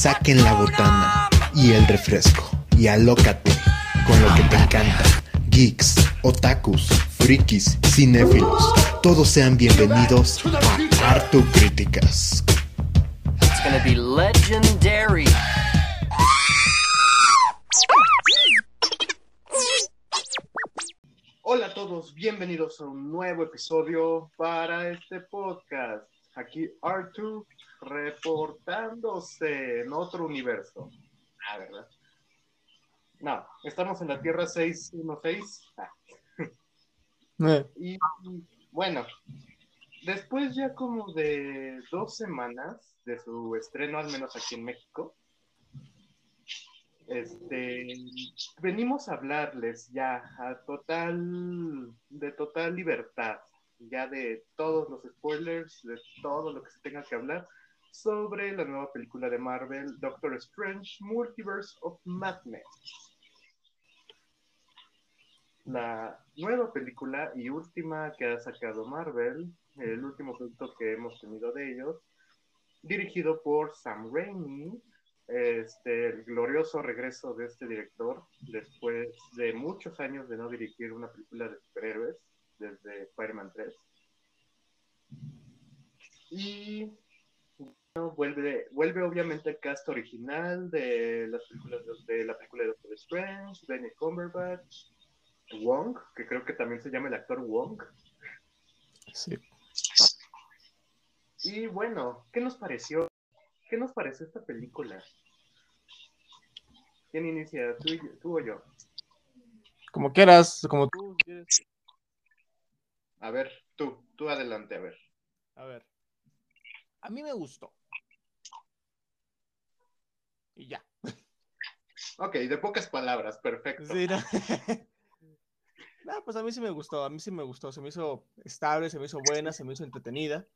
Saquen la botana y el refresco y alócate con lo que te encanta. Geeks, otakus, frikis, cinéfilos, todos sean bienvenidos a Artu Críticas. It's gonna be legendary. Hola a todos, bienvenidos a un nuevo episodio para este podcast. Aquí Artu reportándose en otro universo. Ah, ¿verdad? No, estamos en la Tierra 616. Ah. Eh, Y bueno, después ya como de dos semanas de su estreno, al menos aquí en México, este, venimos a hablarles ya a total, de total libertad, ya de todos los spoilers, de todo lo que se tenga que hablar sobre la nueva película de Marvel, Doctor Strange, Multiverse of Madness. La nueva película y última que ha sacado Marvel, el último producto que hemos tenido de ellos, dirigido por Sam Raimi, este, el glorioso regreso de este director después de muchos años de no dirigir una película de superhéroes, desde Spider-Man 3. Y vuelve, vuelve obviamente el cast original de las películas de, de la película de Doctor Strange, Benny Cumberbatch, Wong, que creo que también se llama el actor Wong. sí. Y bueno, ¿qué nos pareció? ¿Qué nos pareció esta película? ¿Quién inicia? ¿Tú, yo- tú o yo? Como quieras, como tú quieres. A ver, tú, tú adelante, a ver. A ver. A mí me gustó. Y ya. Ok, de pocas palabras, perfecto. Sí, no. No, pues a mí sí me gustó, a mí sí me gustó. Se me hizo estable, se me hizo buena, se me hizo entretenida.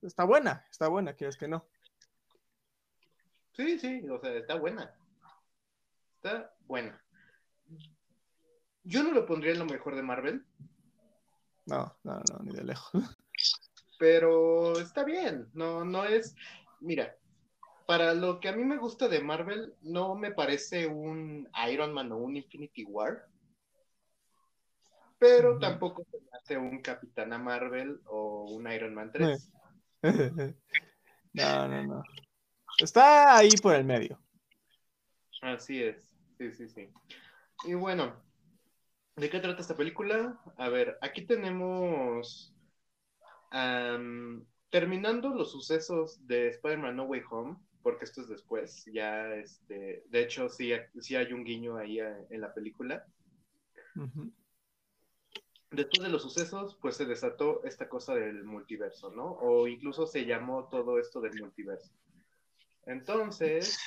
Está buena, está buena, quieres que no. Sí, sí, o sea, está buena. Está buena. Yo no lo pondría en lo mejor de Marvel, No, no, no, ni de lejos. pero está bien. No, no es. Mira, para lo que a mí me gusta de Marvel, no me parece un Iron Man o un Infinity War. Pero tampoco se me hace un Capitana Marvel o un Iron Man 3. No, no, no. Está ahí por el medio. Así es, sí, sí, sí. Y bueno, ¿de qué trata esta película? A ver, aquí tenemos, terminando los sucesos de Spider-Man No Way Home, porque esto es después, ya, este, de hecho, sí, sí hay un guiño ahí eh, en la película. Ujú. Después de los sucesos, pues se desató esta cosa del multiverso, ¿no? O incluso se llamó todo esto del multiverso. Entonces,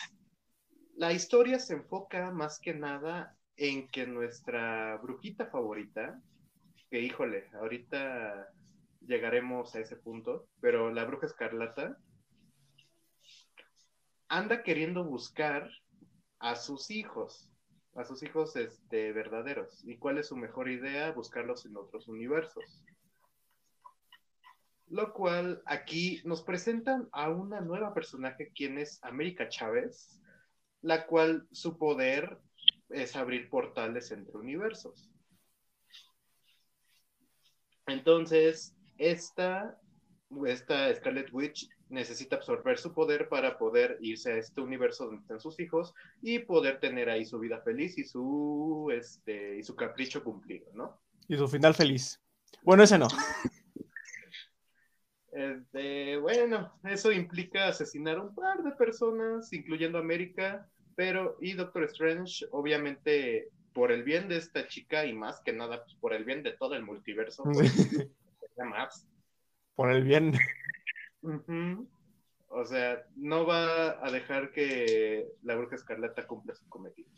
la historia se enfoca más que nada en que nuestra brujita favorita, que híjole, ahorita llegaremos a ese punto, pero la bruja escarlata anda queriendo buscar a sus hijos, a sus hijos este, verdaderos. ¿Y cuál es su mejor idea? Buscarlos en otros universos. Lo cual aquí nos presentan a una nueva personaje, quien es América Chávez, la cual su poder es abrir portales entre universos. Entonces, esta, esta Scarlet Witch necesita absorber su poder para poder irse a este universo donde están sus hijos y poder tener ahí su vida feliz y su, este, y su capricho cumplido, ¿no? Y su final feliz. Bueno, ese no. Este, bueno, eso implica asesinar a un par de personas, incluyendo América, pero y Doctor Strange, obviamente, por el bien de esta chica y más que nada pues, por el bien de todo el multiverso, pues. Por el bien. O sea, no va a dejar que la bruja escarlata cumpla su cometido.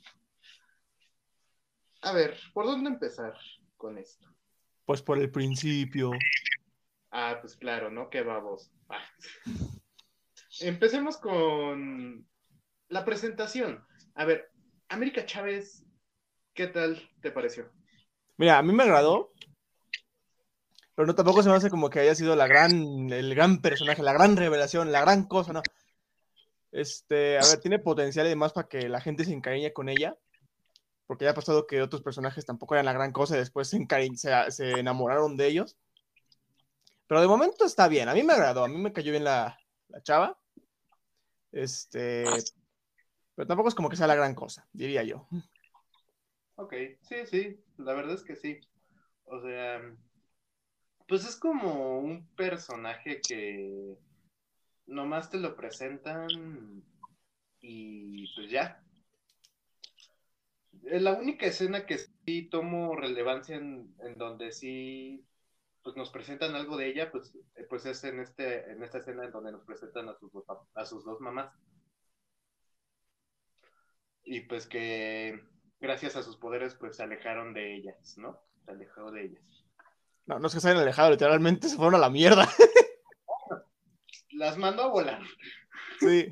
A ver, ¿por dónde empezar con esto? Pues por el principio. Ah, pues claro, ¿no? Qué babos. Ah. Empecemos con la presentación. A ver, América Chávez, ¿qué tal te pareció? Mira, a mí me agradó. Pero no tampoco se me hace como que haya sido la gran, el gran personaje, la gran revelación, la gran cosa, ¿no? Este, a ver, tiene potencial y demás para que la gente se encariñe con ella. Porque ya ha pasado que otros personajes tampoco eran la gran cosa y después se, se, se enamoraron de ellos. Pero de momento está bien. A mí me agradó. A mí me cayó bien la, la chava. Este. Pero tampoco es como que sea la gran cosa, diría yo. Ok, sí, sí, la verdad es que sí. O sea, pues es como un personaje que nomás te lo presentan y pues ya. La única escena que sí tomo relevancia en, donde sí pues nos presentan algo de ella, pues, eh, pues es en este, en esta escena en donde nos presentan a sus, dos a sus dos mamás. Y pues que gracias a sus poderes, pues se alejaron de ellas, ¿no? Se alejó de ellas. No, no es que se hayan alejado, literalmente se fueron a la mierda. Las mandó a volar. Sí.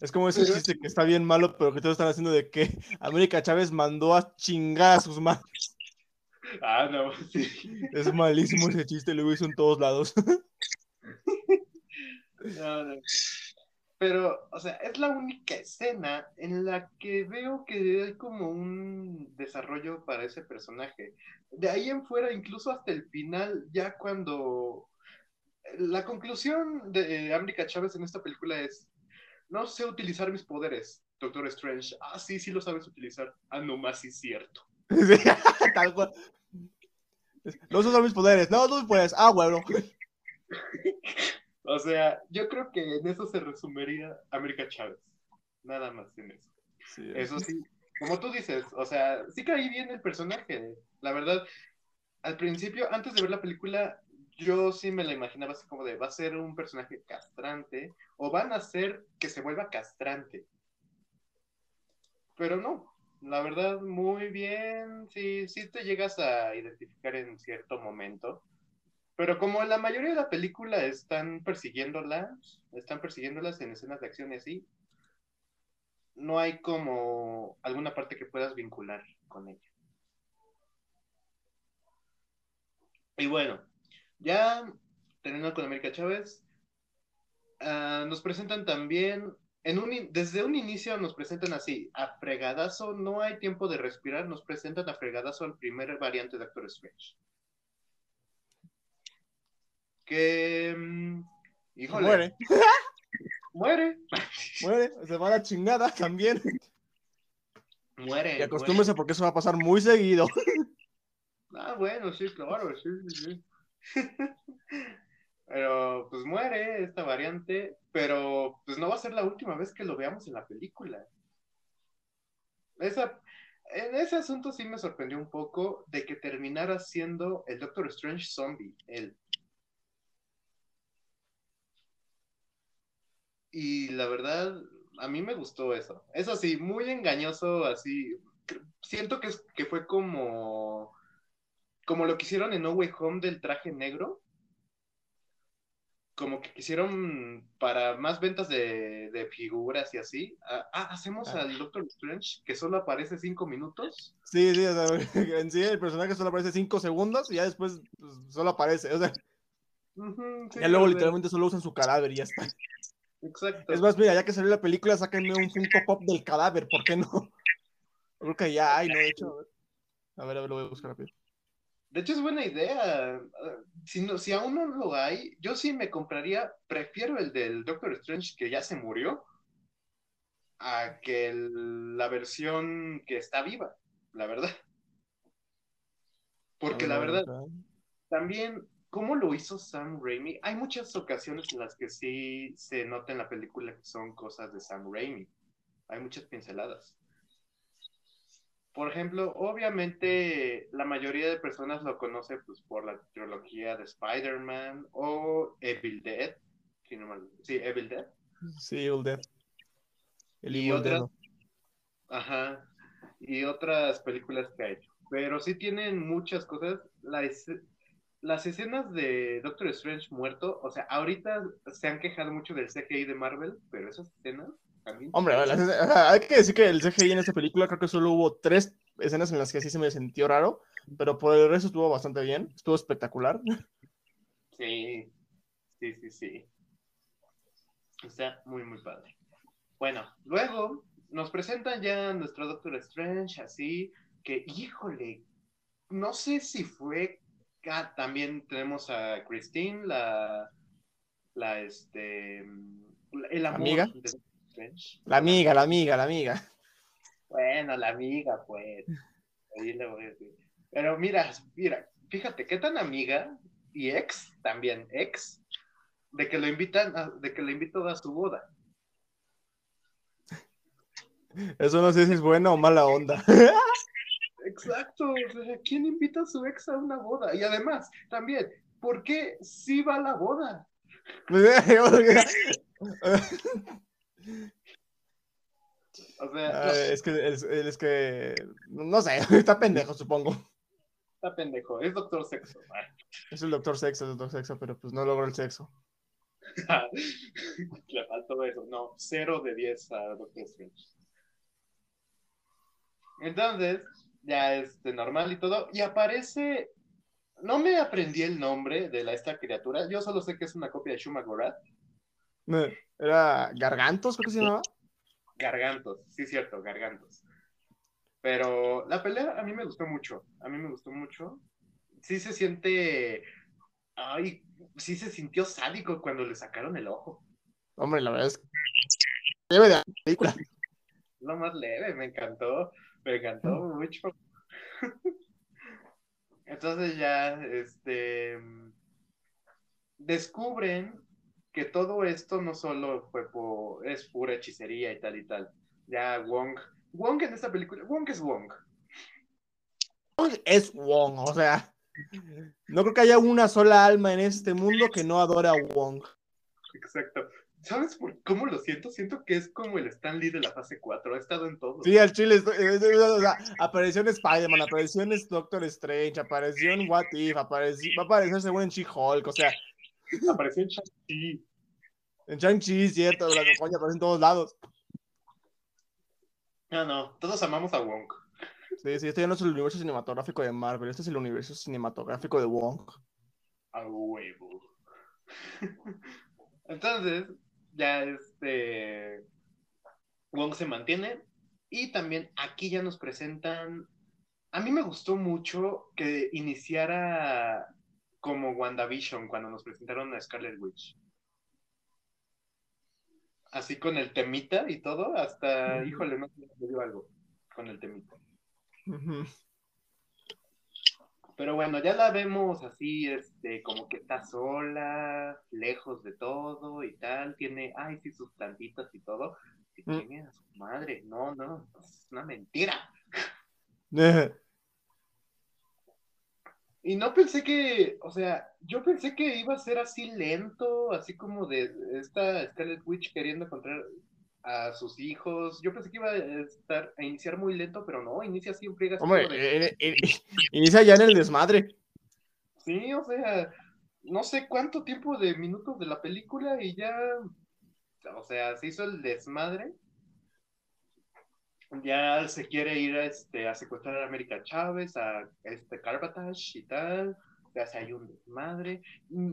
Es como ese chiste que está bien malo, pero que todos están haciendo de que América Chávez mandó a chingar a sus madres. Ah, no, sí. Es malísimo ese chiste, lo hizo en todos lados. No, no. Pero, o sea, es la única escena en la que veo que hay como un desarrollo para ese personaje. De ahí en fuera, incluso hasta el final, ya cuando... La conclusión de América Chávez en esta película es, no sé utilizar mis poderes, Doctor Strange. Ah, sí, sí lo sabes utilizar. Ah, no más, sí cierto. Tal cual. No uso mis poderes. No, tú puedes. Ah, bueno. O sea, yo creo que en eso se resumiría América Chávez. Nada más en eso. Sí, Eso sí, como tú dices, o sea, sí caí bien el personaje. La verdad, al principio, antes de ver la película, yo sí me la imaginaba así como de, va a ser un personaje castrante o van a hacer que se vuelva castrante. Pero no, la verdad, muy bien, sí, sí te llegas a identificar en cierto momento. Pero como la mayoría de la película están persiguiéndolas, están persiguiéndolas en escenas de acción y así, no hay como alguna parte que puedas vincular con ella. Y bueno, ya terminando con América Chávez, ah, nos presentan también, desde un inicio nos presentan así, a fregadazo, no hay tiempo de respirar, nos presentan a fregadazo al primer variante de Doctor Strange. Que, mm, híjole, Muere, muere, muere. Se va a la chingada también. muere. Y acostúmbrese porque eso va a pasar muy seguido. Ah, bueno, sí, claro, sí, sí, sí. Pero pues muere esta variante, pero pues no va a ser la última vez que lo veamos en la película. Esa, en ese asunto sí me sorprendió un poco de que terminara siendo el Doctor Strange zombie, él. Y la verdad, a mí me gustó eso. Eso sí, muy engañoso, así. Siento que, que fue como como lo que hicieron en No Way Home del traje negro. Como que quisieron para más ventas de, de figuras y así. Ah, ah, hacemos Ah. al Doctor Strange que solo aparece cinco minutos. Sí, sí, o sea, en sí el personaje solo aparece 5 segundos y ya después pues, solo aparece. O sea, sí, ya luego literalmente solo usan su cadáver y ya está. Exacto. Es más, mira, ya que salió la película, sáquenme un Funko Pop del cadáver, ¿por qué no? Creo que ya hay, ¿no? De hecho, a ver. A ver, lo voy a buscar rápido. De hecho, es buena idea. Si, no, si aún no lo hay, yo sí me compraría, prefiero el del Doctor Strange que ya se murió a que el- la versión que está viva, la verdad. Porque la ver, verdad, también, ¿cómo lo hizo Sam Raimi? Hay muchas ocasiones en las que sí se nota en la película que son cosas de Sam Raimi. Hay muchas pinceladas. Por ejemplo, obviamente la mayoría de personas lo conoce pues, por la trilogía de Spider-Man o Evil Dead. si no mal- Sí, Evil Dead. Sí, Evil Dead. El Y otras- Dead. Ajá. Y otras películas que ha hecho. Pero sí tienen muchas cosas. La Las escenas de Doctor Strange muerto, o sea, ahorita se han quejado mucho del CGI de Marvel, pero esas escenas también. Hombre, las- hay que decir que el CGI en esta película creo que solo hubo tres escenas en las que sí se me sintió raro, pero por el resto estuvo bastante bien, estuvo espectacular. Sí, sí, sí, sí. Está muy, muy padre. Bueno, luego nos presentan ya nuestro Doctor Strange, así que, híjole, no sé si fue. También tenemos a Christine, la. La, este. El amor ¿Amiga? de. La amiga, la amiga, la amiga. Bueno, la amiga, pues. Ahí le voy a decir. Pero mira, mira, fíjate, qué tan amiga y ex, también ex, de que lo invitan, a- de que lo invitó a su boda. Eso no sé si es buena o mala onda. Exacto, o sea, ¿quién invita a su ex a una boda? Y además, también, ¿por qué sí va a la boda? O sea, no, Ah, es que, es, es que, no sé, está pendejo, supongo. está pendejo, es doctor sexo. Es el doctor sexo, el doctor sexo, pero pues no logró el sexo. Le faltó eso. No, 0 de 10 a Doctor Strange. Entonces, ya este normal y todo. Y aparece. No me aprendí el nombre de la, esta criatura. Yo solo sé que es una copia de Shuma Gorath. Era Gargantos, creo que se llamaba. Gargantos. Sí, cierto, Gargantos. Pero la pelea a mí me gustó mucho. A mí me gustó mucho. Sí se siente. Ay, sí se sintió sádico cuando le sacaron el ojo. Hombre, la verdad es que de la película. lo más leve, me encantó, me encantó mucho. Entonces ya, este, descubren que todo esto no solo fue por, es pura hechicería y tal y tal. Ya Wong, Wong en esta película, Wong es Wong. Es Wong, o sea, no creo que haya una sola alma en este mundo que no adore a Wong. Exacto. ¿Sabes por cómo lo siento? Siento que es como el Stan Lee de la fase 4, ha estado en todo. Sí, al chile, eh, o sea, apareció en Spider-Man, apareció en Doctor Strange, apareció en What If, apareció, va a aparecer seguro en She-Hulk, o sea, Apareció en Shang-Chi. en Shang-Chi, cierto, la coña aparece en todos lados. No, no, todos amamos a Wong. Sí, sí, este ya no es el universo cinematográfico de Marvel, este es el universo cinematográfico de Wong. A huevo. Entonces, ya este. Wong se mantiene. Y también aquí ya nos presentan. A mí me gustó mucho que iniciara como WandaVision cuando nos presentaron a Scarlet Witch. Así con el temita y todo, hasta, Ujú. híjole, no me dio algo con el temita. Pero bueno, ya la vemos así, este, como que está sola, lejos de todo y tal, tiene, ay, sí, sus plantitas y todo. Y Mm. tiene a su madre, no, no, es una mentira. Y no pensé que, o sea, yo pensé que iba a ser así lento, así como de esta Scarlet Witch queriendo encontrar a sus hijos. Yo pensé que iba a estar, a iniciar muy lento, pero no, inicia así Hombre, de- eh, eh, eh, inicia ya en el desmadre. Sí, o sea, no sé cuánto tiempo de minutos de la película y ya, o sea, se hizo el desmadre. Ya se quiere ir a, este, a secuestrar a América Chávez, a este y tal. Ya se hay un desmadre. Mm,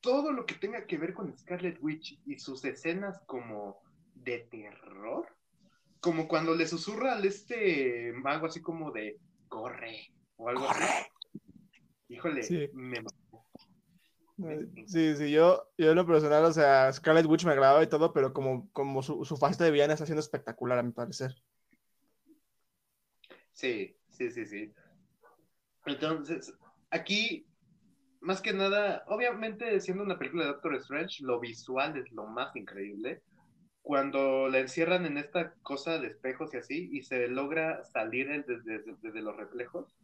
Todo lo que tenga que ver con Scarlet Witch y sus escenas como de terror, como cuando le susurra al este mago así como de corre o algo así. Híjole, Sí. me mató. Sí, sí, yo, yo en lo personal, o sea, Scarlet Witch me agradaba y todo, pero como, como su, su fase de villana está siendo espectacular, a mi parecer. Sí, sí, sí, sí. Entonces, aquí, más que nada, obviamente siendo una película de Doctor Strange, lo visual es lo más increíble. Cuando la encierran en esta cosa de espejos y así, y se logra salir el- desde, desde- desde los reflejos,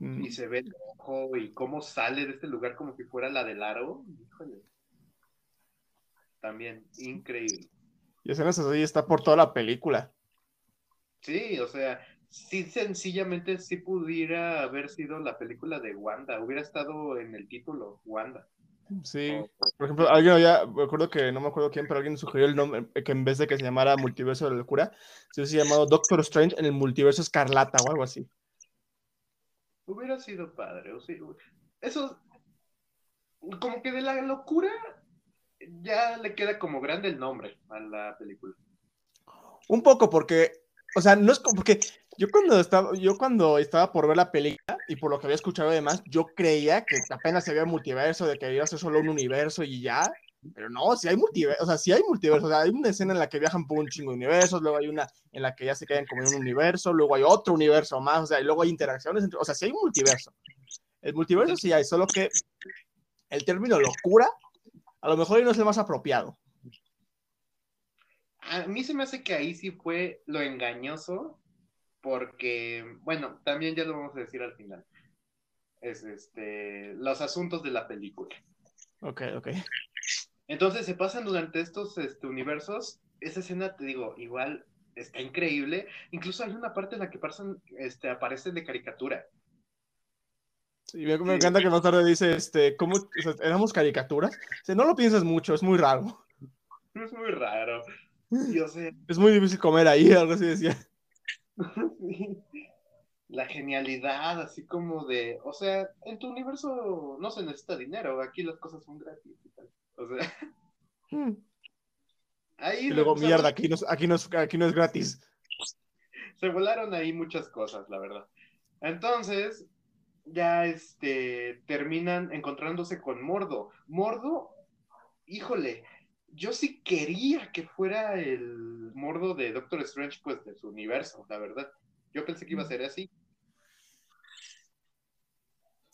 Mm. y se ve el ojo y cómo sale de este lugar como si fuera la del aro, híjole. También, increíble. Y escenas así está por toda la película. Sí, o sea, sí, sencillamente sí pudiera haber sido la película de Wanda, hubiera estado en el título Wanda. Sí. Por ejemplo, alguien había, me acuerdo que, no me acuerdo quién, pero alguien sugirió el nombre, eh, que en vez de que se llamara Multiverso de la Locura, se hubiese llamado Doctor Strange en el Multiverso Escarlata o algo así. hubiera sido padre, o sí, eso, como que de la locura, ya le queda como grande el nombre a la película. Un poco porque, o sea, no es como porque yo cuando estaba, yo cuando estaba por ver la película y por lo que había escuchado además, yo creía que apenas se había multiverso, de que iba a ser solo un universo y ya. Pero no, si hay multiverso, o sea, si hay multiverso, o sea, hay una escena en la que viajan por un chingo de universos, luego hay una en la que ya se quedan como en un universo, luego hay otro universo más, o sea, y luego hay interacciones, entre, o sea, si hay multiverso. El multiverso sí hay, solo que el término locura a lo mejor no es el más apropiado. A mí se me hace que ahí sí fue lo engañoso, porque, bueno, también ya lo vamos a decir al final. Es este, los asuntos de la película. Ok, ok. Entonces se pasan durante estos este, universos. Esa escena, te digo, igual está increíble. Incluso hay una parte en la que pasan, este, aparecen de caricatura. Sí, me, me encanta que más tarde dice, este, ¿cómo o sea, éramos caricaturas? O sea, no lo pienses mucho, es muy raro. Es muy raro. Yo sé. Es muy difícil comer ahí, algo así decía. Sí. La genialidad, así como de, o sea, en tu universo no se necesita dinero, aquí las cosas son gratis y tal. O sea, Hmm. ahí Y luego, mierda, aquí no, aquí, no es, aquí no es gratis. se volaron ahí muchas cosas, la verdad. Entonces, ya este terminan encontrándose con Mordo. Mordo, híjole, yo sí quería que fuera el Mordo de Doctor Strange, pues de su universo, la verdad. Yo pensé que iba a ser así.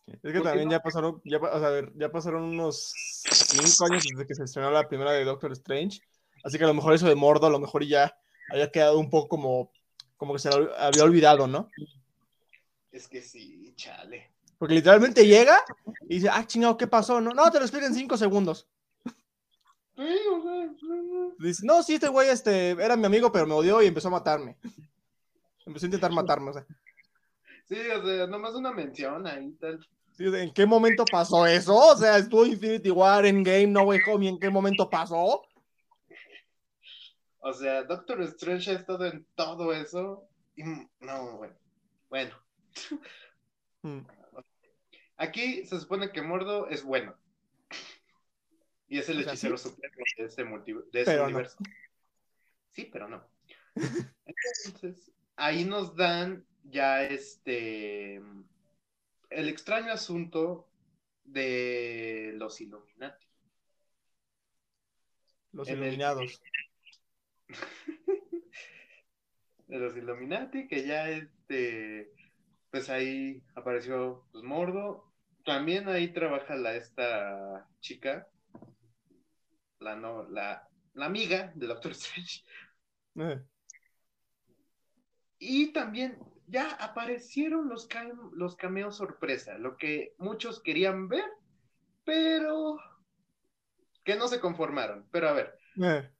Es que ¿Por qué también no? ya pasaron, ya, o sea, ya pasaron unos cinco años desde que se estrenó la primera de Doctor Strange. Así que a lo mejor eso de Mordo, a lo mejor ya había quedado un poco como, como que se lo había olvidado, ¿no? Es que sí, chale. Porque literalmente llega y dice, ah, chingado, ¿qué pasó? No, no, te lo explico en cinco segundos. Dice, no, sí, este güey este, era mi amigo, pero me odió y empezó a matarme. Empezó a intentar matarme, o sea. sí, o sea, nomás una mención ahí tal. Sí, ¿En qué momento pasó eso? O sea, estuvo Infinity War, Endgame, No Way Home, ¿y en qué momento pasó? O sea, Doctor Strange ha estado en todo eso. Y no, bueno. Bueno, Hmm. aquí se supone que Mordo es bueno. Y es el O sea, hechicero sí. supremo de este, de este no. universo. Sí, pero no. Entonces, ahí nos dan ya este el extraño asunto de los Illuminati. Los En el- iluminados. de los Illuminati, que ya este, pues ahí apareció pues, Mordo. También ahí trabaja la esta chica, la no, la, la amiga de Doctor Strange. Eh. Y también ya aparecieron los, los cameos sorpresa, lo que muchos querían ver, pero que no se conformaron. Pero a ver, Eh.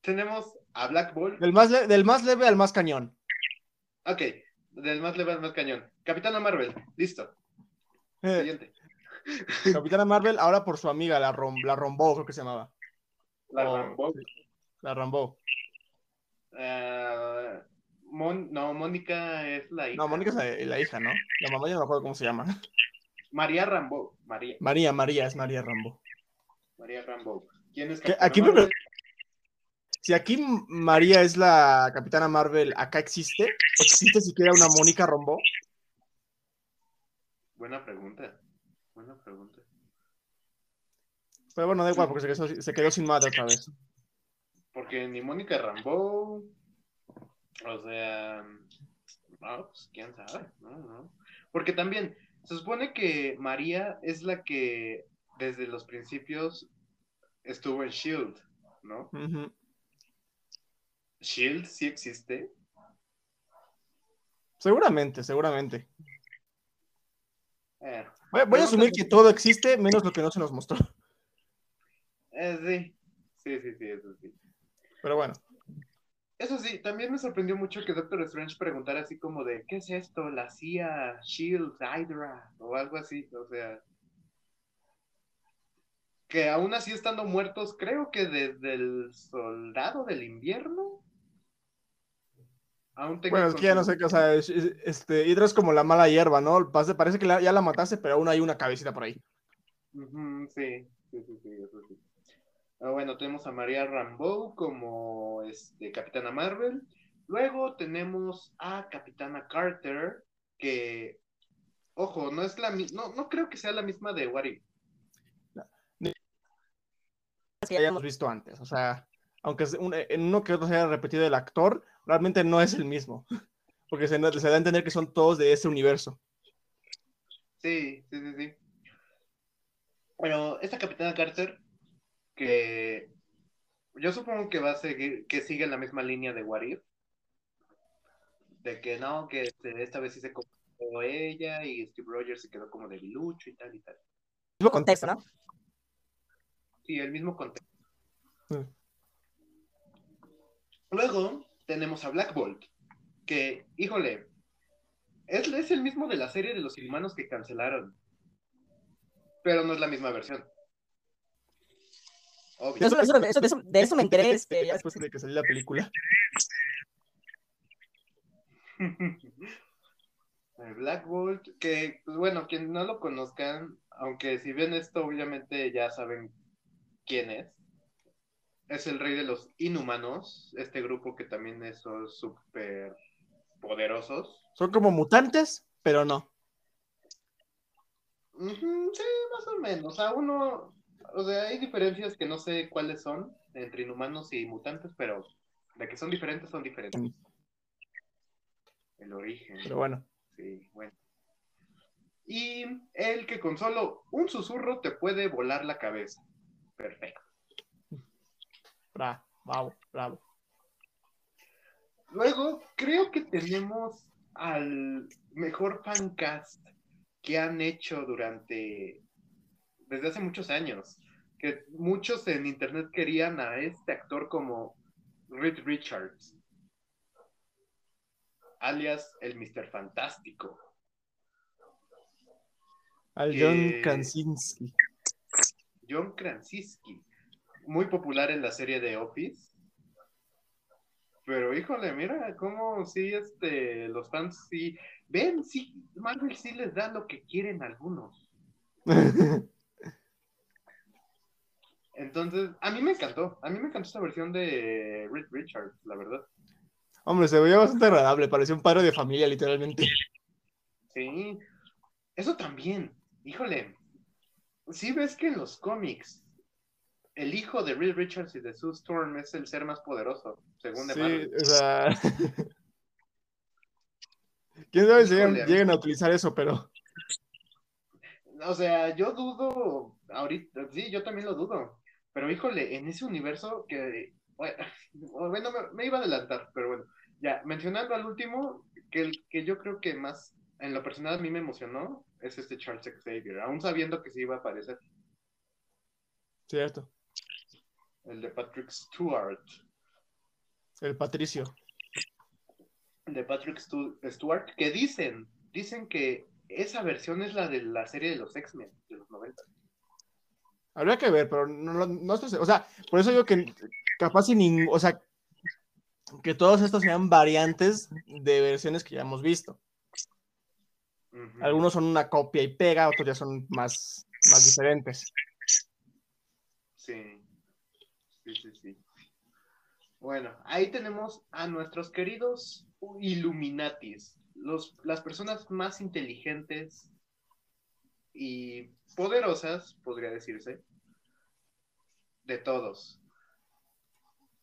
tenemos a Black Bolt. Del, más del más leve al más cañón. Ok, del más leve al más cañón. Capitana Marvel, listo. Eh. Siguiente. Capitana Marvel, ahora por su amiga, la, Rom, la Rombo, creo que se llamaba. La O- Rambo. sí, La Rambo. Mon- no, Mónica es la hija. No, Mónica es la, la hija, ¿no? La mamá ya no me acuerdo cómo se llama. María Rambo. María, María, María, es María Rambo. María Rambo. ¿Quién es Capitana aquí Marvel? Si aquí María es la Capitana Marvel, ¿acá existe? ¿Existe siquiera una Mónica Rambo? Buena pregunta. Buena pregunta. Pero bueno, da igual, porque se quedó, se quedó sin madre otra vez. Porque ni Mónica Rambo. O sea. No, pues quién sabe. No, no. Porque también se supone que María es la que desde los principios estuvo en Shield, ¿no? Shield sí existe. Seguramente, seguramente. Eh, Voy, voy a asumir que todo existe, menos lo que no se nos mostró. eh, sí. Sí, sí, sí, eso sí. Pero bueno. Eso sí, también me sorprendió mucho que Doctor Strange preguntara así como de, ¿qué es esto? La CIA, Shield, Hydra, o algo así, o sea, que aún así estando muertos, creo que desde el soldado del invierno, aún Bueno, es que ya no sé qué, o sea, es- es- este, Hydra es como la mala hierba, ¿no? Parece, parece que la- ya la mataste, pero aún hay una cabecita por ahí. Sí, sí, sí, sí, eso sí. Ah, bueno, tenemos a María Rambeau como este, Capitana Marvel. Luego tenemos a Capitana Carter, que, ojo, no es la no, no creo que sea la misma de What If. que hayamos visto antes. O sea, aunque en uno que otro se haya repetido el actor, realmente no es el mismo. Porque se, se da a entender que son todos de ese universo. Sí, sí, sí, sí. Bueno, esta Capitana Carter, que yo supongo que va a seguir, que sigue la misma línea de If. De que no, que este, esta vez sí se convirtió ella y Steve Rogers se quedó como debilucho y tal y tal. Mismo contexto, ¿no? Sí, el mismo contexto. Mm. Luego tenemos a Black Bolt, que, híjole, es, es el mismo de la serie de los inhumanos que cancelaron. Pero no es la misma versión. Obvio. Eso- eso- eso- de, eso, de eso me enteré este, ya después de que salió la película. El Black Bolt, que, pues bueno, quien no lo conozcan, aunque si ven esto, obviamente ya saben quién es. Es el rey de los inhumanos, este grupo que también es súper poderosos. Son como mutantes, pero no. Sí, más o menos. O sea, uno, o sea, hay diferencias que no sé cuáles son entre inhumanos y mutantes, pero de que son diferentes, son diferentes. Mm. El origen. Pero bueno. Sí, bueno. Y el que con solo un susurro te puede volar la cabeza. Perfecto. Bravo, bravo, bravo. Luego, creo que tenemos al mejor fancast que han hecho durante, desde hace muchos años. Que muchos en internet querían a este actor como Reed Richards, alias el Mr. Fantástico. Al John Krasinski. John Krasinski, muy popular en la serie de Office. Pero híjole, mira cómo sí, este, los fans sí, ven, sí, Marvel sí les da lo que quieren algunos. Entonces, a mí me encantó, a mí me encantó esta versión de Reed Richards, la verdad. Hombre, se veía bastante agradable, parecía un padre de familia, literalmente. Sí, eso también, híjole, sí ves que en los cómics el hijo de Reed Richards y de Sue Storm es el ser más poderoso, según de Sí, Marvel. o sea. Quién sabe si Híjole, llegan a utilizar eso, pero. O sea, yo dudo, ahorita, sí, yo también lo dudo, pero híjole, en ese universo que, bueno, bueno, me, me iba a adelantar, pero bueno, ya, mencionando al último, que el que yo creo que más, en lo personal a mí me emocionó, es este Charles Xavier, aún sabiendo que sí iba a aparecer, Cierto. El de Patrick Stewart, El Patricio. el de Patrick Stu- Stewart, que dicen, dicen que esa versión es la de la serie de los X-Men de los 90. Habría que ver, pero no, no, O sea, por eso digo que capaz sin ningún. O sea, que todos estos sean variantes de versiones que ya hemos visto. Algunos son una copia y pega, otros ya son más, más diferentes. Sí, sí, sí, sí. Bueno, ahí tenemos a nuestros queridos Illuminatis, los, las personas más inteligentes y poderosas, podría decirse, de todos.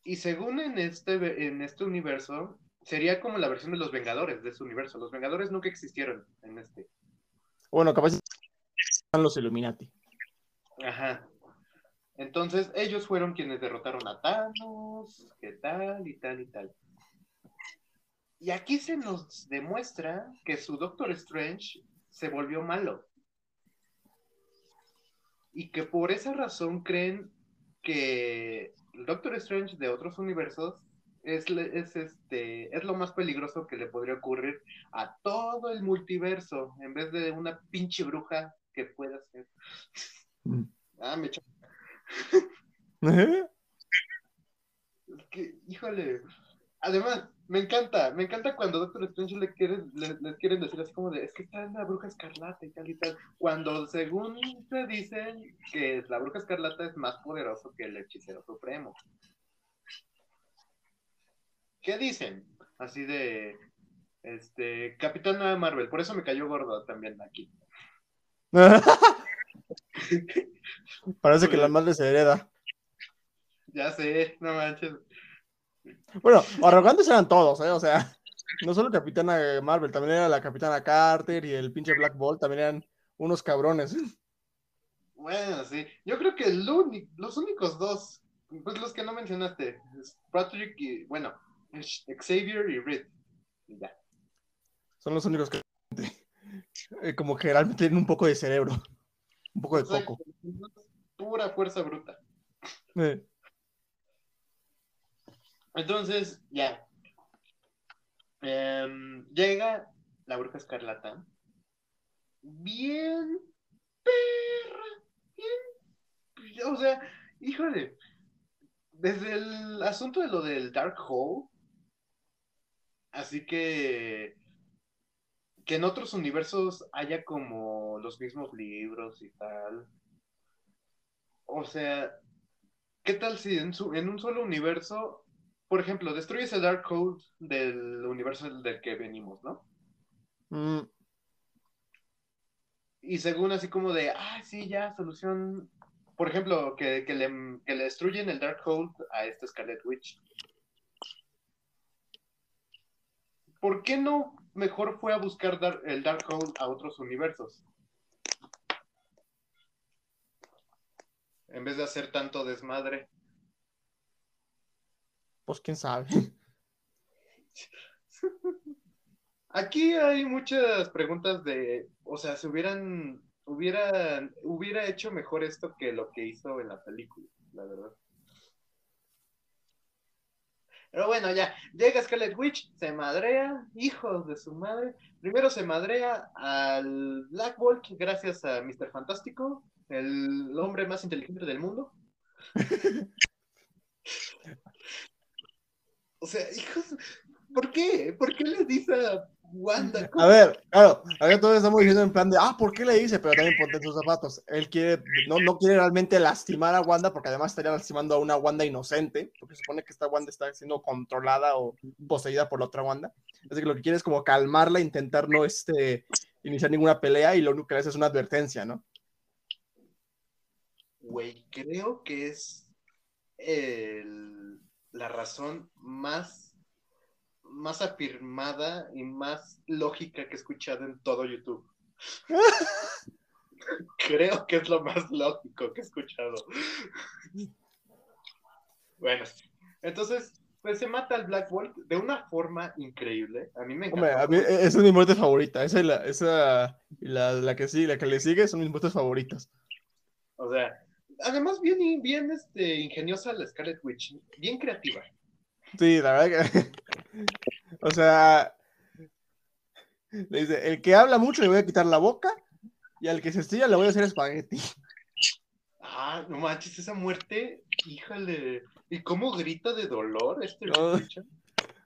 Y según en este, en este universo, sería como la versión de los Vengadores de ese universo. Los Vengadores nunca existieron en este. Bueno, capaz están los Illuminati. Ajá. Entonces, ellos fueron quienes derrotaron a Thanos, que tal y tal y tal. Y aquí se nos demuestra que su Doctor Strange se volvió malo. Y que por esa razón creen que el Doctor Strange de otros universos es, es, este, es lo más peligroso que le podría ocurrir a todo el multiverso, en vez de una pinche bruja que pueda ser. Mm. Ah, me echó. Es que, híjole, Además, me encanta, me encanta cuando Doctor Strange le quieren, le, les quieren decir así como de, es que está en la bruja escarlata y tal y tal, cuando según se dicen que la bruja escarlata es más poderoso que el hechicero supremo. ¿Qué dicen? Así de, este, Capitana Marvel, por eso me cayó gordo también aquí. Parece que la madre se hereda. Ya sé, no manches. Bueno, arrogantes eran todos, ¿eh? O sea, no solo Capitana Marvel, también era la Capitana Carter y el pinche Black Bolt, también eran unos cabrones. Bueno, sí. Yo creo que el los únicos dos, pues los que no mencionaste, es Patrick y, bueno, Xavier y Reed. Y ya. Son los únicos que eh, como que realmente tienen un poco de cerebro, un poco de coco. Pura fuerza bruta. Eh, Entonces, ya. Em, llega la bruja escarlata. Bien, perra. Bien. O sea, híjole. Desde el asunto de lo del Dark Hole. Así que. Que en otros universos haya como los mismos libros y tal. O sea, ¿qué tal si en, su- en un solo universo por ejemplo, destruyes el Dark Code del universo del que venimos, ¿no? mm, Y según así como de, ah, sí, ya, solución. Por ejemplo, que, que le, que le destruyen el Dark Code a esta Scarlet Witch. ¿Por qué no mejor fue a buscar dar- el Dark Code a otros universos? En vez de hacer tanto desmadre. pues quién sabe. Aquí hay muchas preguntas de, o sea, si hubieran, hubiera, hubiera hecho mejor esto que lo que hizo en la película, la verdad. Pero bueno, ya, llega Scarlet Witch, se madrea, hijos de su madre. Primero se madrea al Black Bolt gracias a Mr. Fantástico, el hombre más inteligente del mundo. O sea, hijos, ¿por qué? ¿Por qué le dice a Wanda? A ver, claro, acá todos estamos diciendo en plan de, ah, ¿por qué le dice? Pero también ponte en sus zapatos. Él quiere, no, no quiere realmente lastimar a Wanda, porque además estaría lastimando a una Wanda inocente, porque se supone que esta Wanda está siendo controlada o poseída por la otra Wanda. Así que lo que quiere es como calmarla, intentar no este, iniciar ninguna pelea y lo único que le hace es una advertencia, ¿no? Güey, creo que es el- la razón más, más afirmada y más lógica que he escuchado en todo YouTube. creo que es lo más lógico que he escuchado. bueno, entonces, pues se mata al Black Bolt de una forma increíble. A mí me encanta. Hombre, a mí esa es mi muerte favorita. Esa, es la, esa y la, la que sí, la que le sigue son mis muertes favoritas. O sea, además bien, bien este, ingeniosa la Scarlet Witch, bien creativa. Sí, la verdad que. o sea. Le dice: el que habla mucho le voy a quitar la boca y al que se estilla le voy a hacer espagueti. Ah, no manches, esa muerte, híjole. ¿Y cómo grita de dolor este No.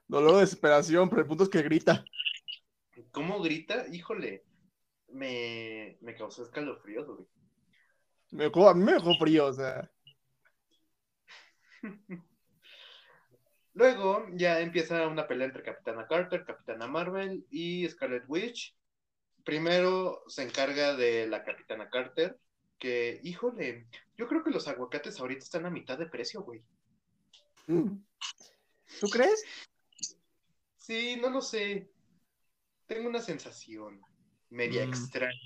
Dolor de desesperación, pero el punto es que grita. ¿Cómo grita? Híjole. Me, me causó escalofríos, güey. Me a mí me dejó frío, o sea. Luego ya empieza una pelea entre Capitana Carter, Capitana Marvel y Scarlet Witch. Primero se encarga de la Capitana Carter, que, híjole, yo creo que los aguacates ahorita están a mitad de precio, güey. ¿Tú crees? Sí, no lo sé. Tengo una sensación media Mm. extraña.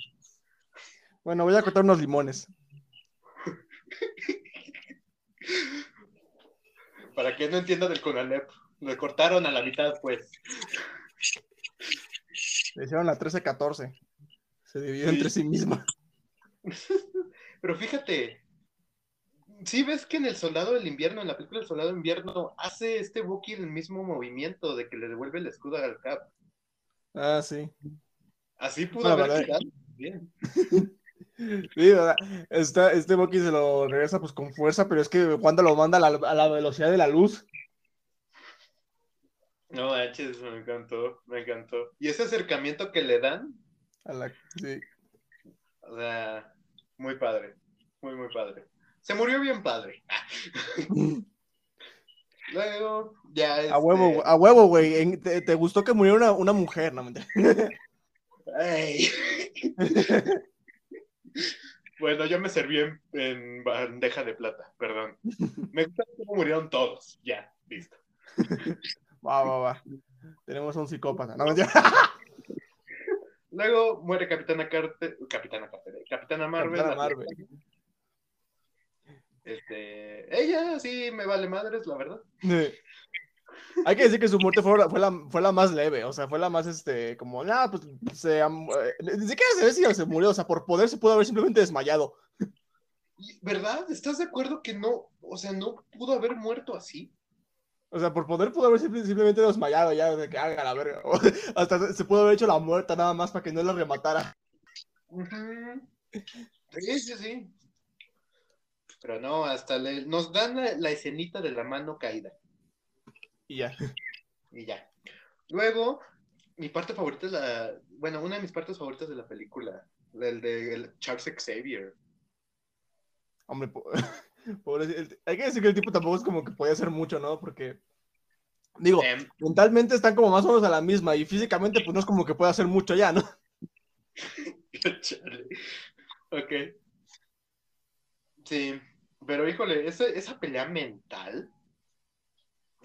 Bueno, voy a cortar unos limones. Para que no entienda del Conalep, le cortaron a la mitad, pues. Le hicieron la 13-14. Se dividió Sí. entre sí misma. Pero fíjate, si ves que en El Soldado del Invierno, en la película El Soldado del Invierno, hace este Bucky el mismo movimiento de que le devuelve el escudo al Cap. Ah, sí. Así pudo haber quedado. Bien. Sí, este Bucky se lo regresa pues con fuerza, pero es que Wanda lo manda a la, a la velocidad de la luz. No manches, me encantó, me encantó. Y ese acercamiento que le dan, A la- sí. o sea, muy padre, muy, muy padre. Se murió bien padre. Luego, ya A huevo, este, a huevo, güey. ¿Te, te gustó que muriera una, una mujer? No, mentira. Ay. Bueno, yo me serví en, en bandeja de plata, perdón. Me gusta cómo murieron todos. Ya, listo. Va, va, va. Tenemos a un psicópata. No, mentira. Luego muere Capitana Carter, Capitana Carter, eh, Capitana Marvel. Capitana Marvel. Este, ella sí me vale madres, la verdad. Sí. Hay que decir que su muerte fue la, fue la, fue la más leve, o sea, fue la más, este, como, nada, pues, se, eh, ni siquiera se ve si se murió, o sea, por poder se pudo haber simplemente desmayado. ¿Verdad? ¿Estás de acuerdo que no, o sea, no pudo haber muerto así? O sea, por poder pudo haber simple- simplemente desmayado ya, de que haga la verga. O hasta se pudo haber hecho la muerta nada más para que no la rematara. Sí, sí, sí. Pero no, hasta le- nos dan la, la escenita de la mano caída. Y ya. Y ya. Luego, mi parte favorita es la. Bueno, una de mis partes favoritas de la película. El de el Charles Xavier. Hombre, po- pobre- el- hay que decir que el tipo tampoco es como que podía hacer mucho, ¿no? Porque, digo, Em, mentalmente están como más o menos a la misma y físicamente pues no es como que pueda hacer mucho ya, ¿no? Ok. Sí, pero híjole, esa, esa pelea mental.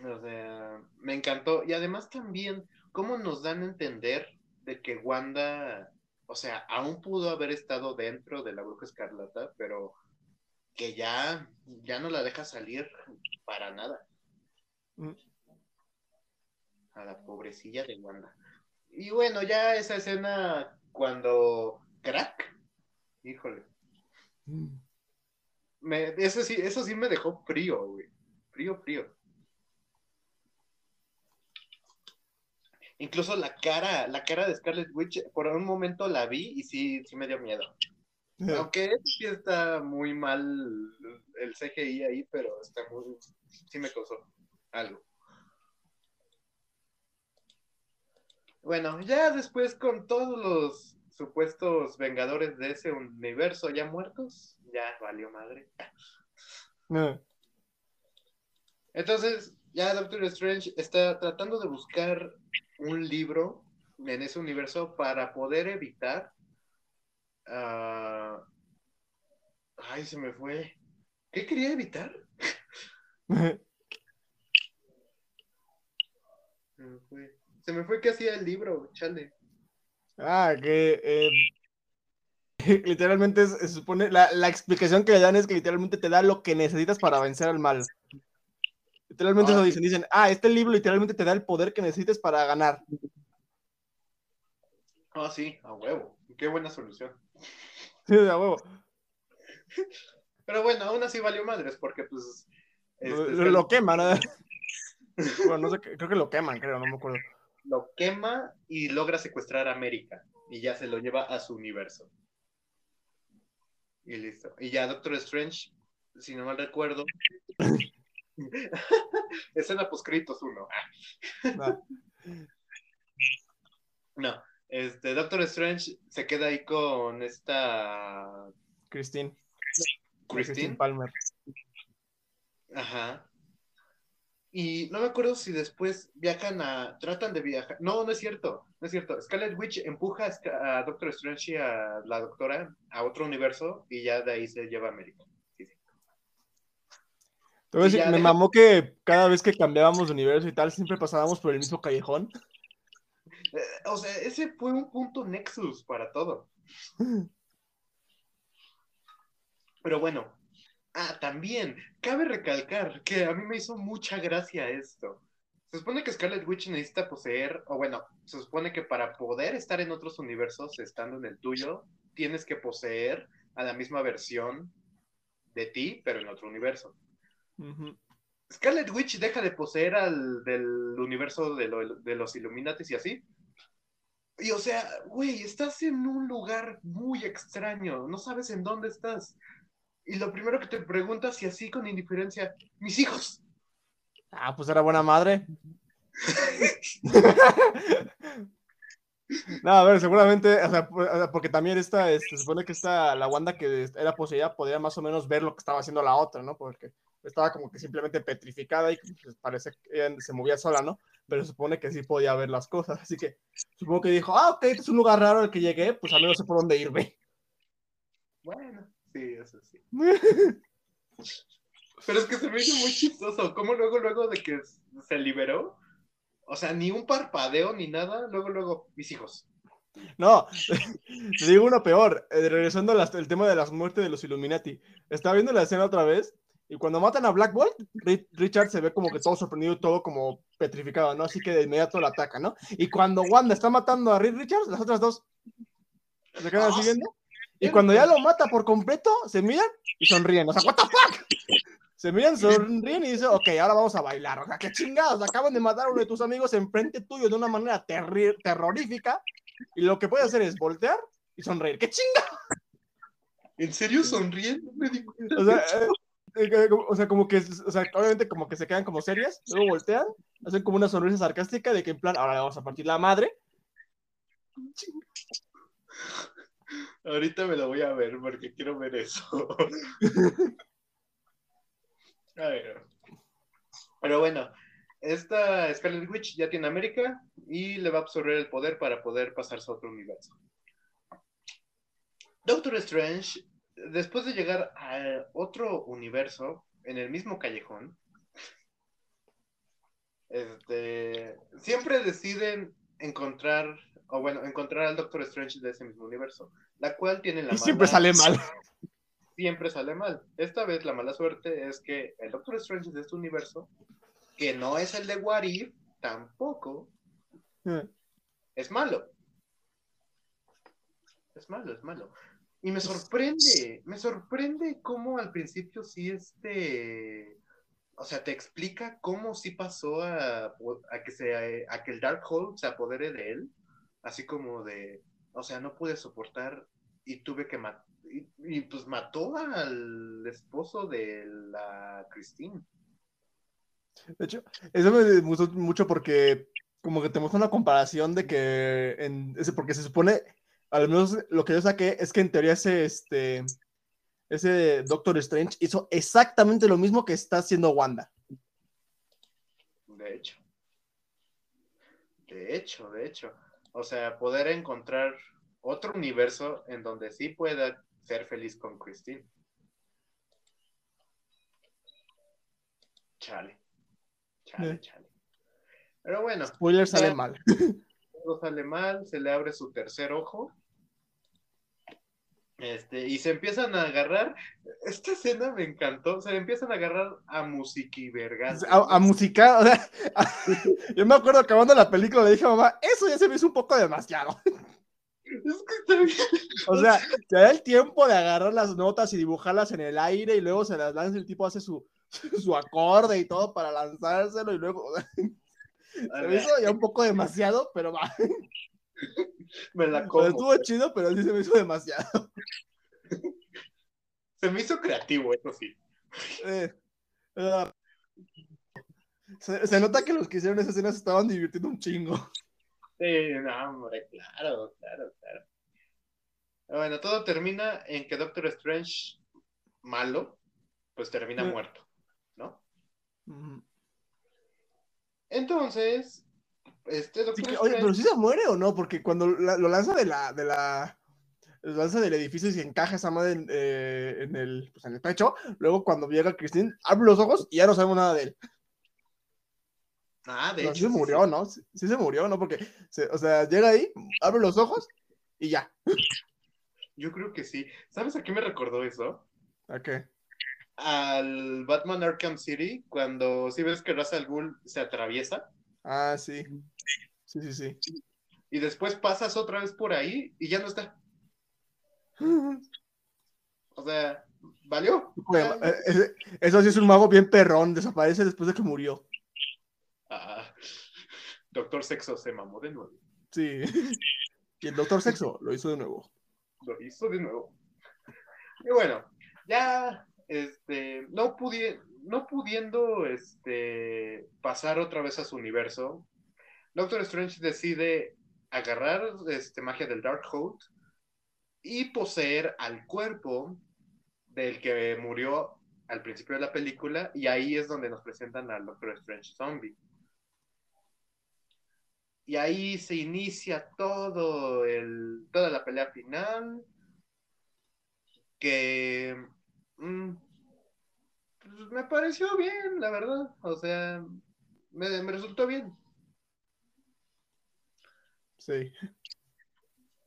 O sea, me encantó. Y además también, cómo nos dan a entender de que Wanda, o sea, aún pudo haber estado dentro de la bruja escarlata, pero que ya, ya no la deja salir para nada. Mm. A la pobrecilla de Wanda. Y bueno, ya esa escena cuando crack, híjole, me, eso sí, eso sí me dejó frío, güey. Frío, frío. Incluso la cara, la cara de Scarlet Witch, por un momento la vi y sí, sí me dio miedo. Aunque sí está muy mal el CGI ahí, pero está muy, sí me causó algo. Bueno, ya después con todos los supuestos vengadores de ese universo ya muertos, ya valió madre. Eh, Entonces, ya Doctor Strange está tratando de buscar un libro en ese universo para poder evitar. ah, Ay, se me fue. ¿Qué quería evitar? Se me fue. Se me fue que hacía el libro, chale. Ah, que eh, literalmente se supone, la, la explicación que le dan es que literalmente te da lo que necesitas para vencer al mal. Literalmente eso dicen, dicen, ah, este libro literalmente te da el poder que necesites para ganar. Ah, sí, a huevo. Qué buena solución. Sí, a huevo. Pero bueno, aún así valió madres, porque pues. Lo, este, lo- lo queman, ¿no? Bueno, no sé, creo que lo queman, creo, no me acuerdo. lo quema y logra secuestrar a América. Y ya se lo lleva a su universo. Y listo. Y ya Doctor Strange, si no mal recuerdo. Escena poscritos uno. No. Este, Doctor Strange se queda ahí con esta Christine. Christine. Palmer. Ajá. Y no me acuerdo si después viajan a. Tratan de viajar. No, no es cierto. No es cierto. Scarlet Witch empuja a Doctor Strange y a la doctora a otro universo y ya de ahí se lleva a América. Sí. Ya me deja- mamó que cada vez que cambiábamos de universo y tal, siempre pasábamos por el mismo callejón. Eh, o sea, ese fue un punto nexus para todo. Pero bueno. Ah, también, cabe recalcar que a mí me hizo mucha gracia esto. Se supone que Scarlet Witch necesita poseer, o bueno, se supone que para poder estar en otros universos, estando en el tuyo, tienes que poseer a la misma versión de ti, pero en otro universo. Scarlet Witch deja de poseer al del universo de, lo- de los Illuminatis y así. Y o sea, güey, estás en un lugar muy extraño, no sabes en dónde estás. Y lo primero que te preguntas, y así con indiferencia, mis hijos. Ah, pues era buena madre. No, a ver, seguramente, o sea, por- o sea, porque también esta, este, se supone que esta, la Wanda que era poseída podía más o menos ver lo que estaba haciendo la otra, ¿no? Porque estaba como que simplemente petrificada y pues, parece que ella se movía sola, ¿no? Pero se supone que sí podía ver las cosas, así que supongo que dijo, ah, ok, este es un lugar raro al que llegué, pues al menos sé por dónde irme. Bueno, sí, eso sí. Pero es que se me hizo muy chistoso. ¿Cómo luego, luego de que se liberó? O sea, ni un parpadeo ni nada. Luego, luego, mis hijos. No, te digo uno peor, eh, regresando al tema de las muertes de los Illuminati. Estaba viendo la escena otra vez y cuando matan a Black Bolt, Ri- Richard se ve como que todo sorprendido, todo como petrificado, ¿no? Así que de inmediato lo ataca, ¿no? Y cuando Wanda está matando a Reed Richards, las otras dos se quedan así viendo. Y cuando ya lo mata por completo, se miran y sonríen. O sea, ¿what the fuck? Se miran, sonríen y dicen, ok, ahora vamos a bailar. O sea, qué chingados, acaban de matar a uno de tus amigos enfrente tuyo de una manera terri- terrorífica. Y lo que puede hacer es voltear y sonreír. ¡Qué chingados! ¿En serio sonríen? No me di cuenta. O sea, eh, o sea, como que, o sea, obviamente como que se quedan como serias, luego voltean, hacen como una sonrisa sarcástica de que en plan, ahora le vamos a partir la madre. Ahorita me lo voy a ver porque quiero ver eso. A ver. Pero bueno, esta Scarlet Witch ya tiene América y le va a absorber el poder para poder pasarse a otro universo. Doctor Strange, después de llegar a otro universo, en el mismo callejón, este, siempre deciden encontrar, o bueno, encontrar al Doctor Strange de ese mismo universo, la cual tiene la Y siempre mala- sale mal. siempre sale mal. Esta vez la mala suerte es que el Doctor Strange de este universo, que no es el de What If, tampoco es malo. Es malo, es malo. Y me sorprende, me sorprende cómo al principio sí este, o sea, te explica cómo sí pasó a, a que se, a que el Darkhold se apodere de él, así como de, o sea, no pude soportar y tuve que matar, y, y, pues mató al esposo de la Christine. De hecho, eso me gustó mucho porque como que te muestra una comparación de que, en, porque se supone, al menos lo que yo saqué es que en teoría ese, este, ese Doctor Strange hizo exactamente lo mismo que está haciendo Wanda. De hecho. De hecho, de hecho. O sea, poder encontrar otro universo en donde sí pueda ser feliz con Christine. Chale. Chale, Eh. chale. Pero bueno, Spoiler sale mal. todo sale mal, se le abre su tercer ojo. Este, y se empiezan a agarrar. Esta escena me encantó. Se empiezan a agarrar a musiquivergas. A, a musicar, o sea, yo me acuerdo acabando la película le dije a mamá, eso ya se me hizo un poco demasiado. Es que está bien. O sea, te da el tiempo de agarrar las notas y dibujarlas en el aire y luego se las lanza y el tipo hace su, su acorde y todo para lanzárselo y luego o sea, se me hizo ya un poco demasiado, pero va. Me la como. estuvo chido, pero sí se me hizo demasiado. Se me hizo creativo, eso sí. Eh, se, se nota que los que hicieron esa escena se estaban divirtiendo un chingo. Sí, no, hombre, claro, claro, claro. Bueno, todo termina en que Doctor Strange, malo, pues termina muerto, ¿no? Entonces, este Sí Doctor que- oye, pero si se muere o no, porque cuando la- lo lanza de la, de la, lo lanza del edificio y se encaja esa madre en, eh, en el, pues, en el pecho, luego cuando llega Christine, abre los ojos y ya no sabemos nada de él. Ah, de Pero hecho. sí se murió. ¿no? Sí, sí se murió, ¿no? Porque, se- o sea, llega ahí, abre los ojos y ya. Yo creo que sí. ¿Sabes a qué me recordó eso? ¿A qué? Al Batman Arkham City, cuando si ves que Ra's al Ghul se atraviesa Ah, sí. Sí, sí, sí. y después pasas otra vez por ahí y ya no está. O sea, ¿valió? Bueno, eh, eso sí es un mago bien perrón, desaparece después de que murió. Ah, Doctor Sexo se mamó de nuevo. Sí. Y el doctor sexo lo hizo de nuevo. Lo hizo de nuevo. Y bueno, ya, este, no pude, no pudiendo este, pasar otra vez a su universo, Doctor Strange decide agarrar este, magia del Darkhold y poseer al cuerpo del que murió al principio de la película y ahí es donde nos presentan al Doctor Strange Zombie. Y ahí se inicia todo el, toda la pelea final que mm, me pareció bien, la verdad. O sea, me, me resultó bien. Sí.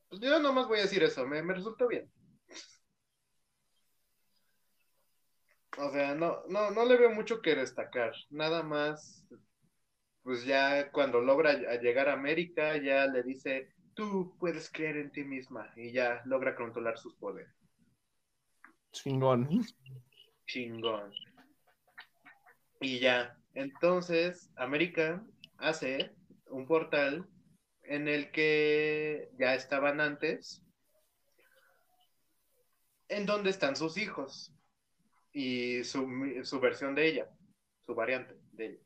Pues yo nomás voy a decir eso, me, me resultó bien. O sea, no, no, no le veo mucho que destacar. Nada más, pues ya cuando logra llegar a América, ya le dice, tú puedes creer en ti misma. Y ya logra controlar sus poderes. Chingón. Chingón. Y ya, entonces América hace un portal en el que ya estaban antes, en donde están sus hijos y su, su versión de ella, su variante de ella.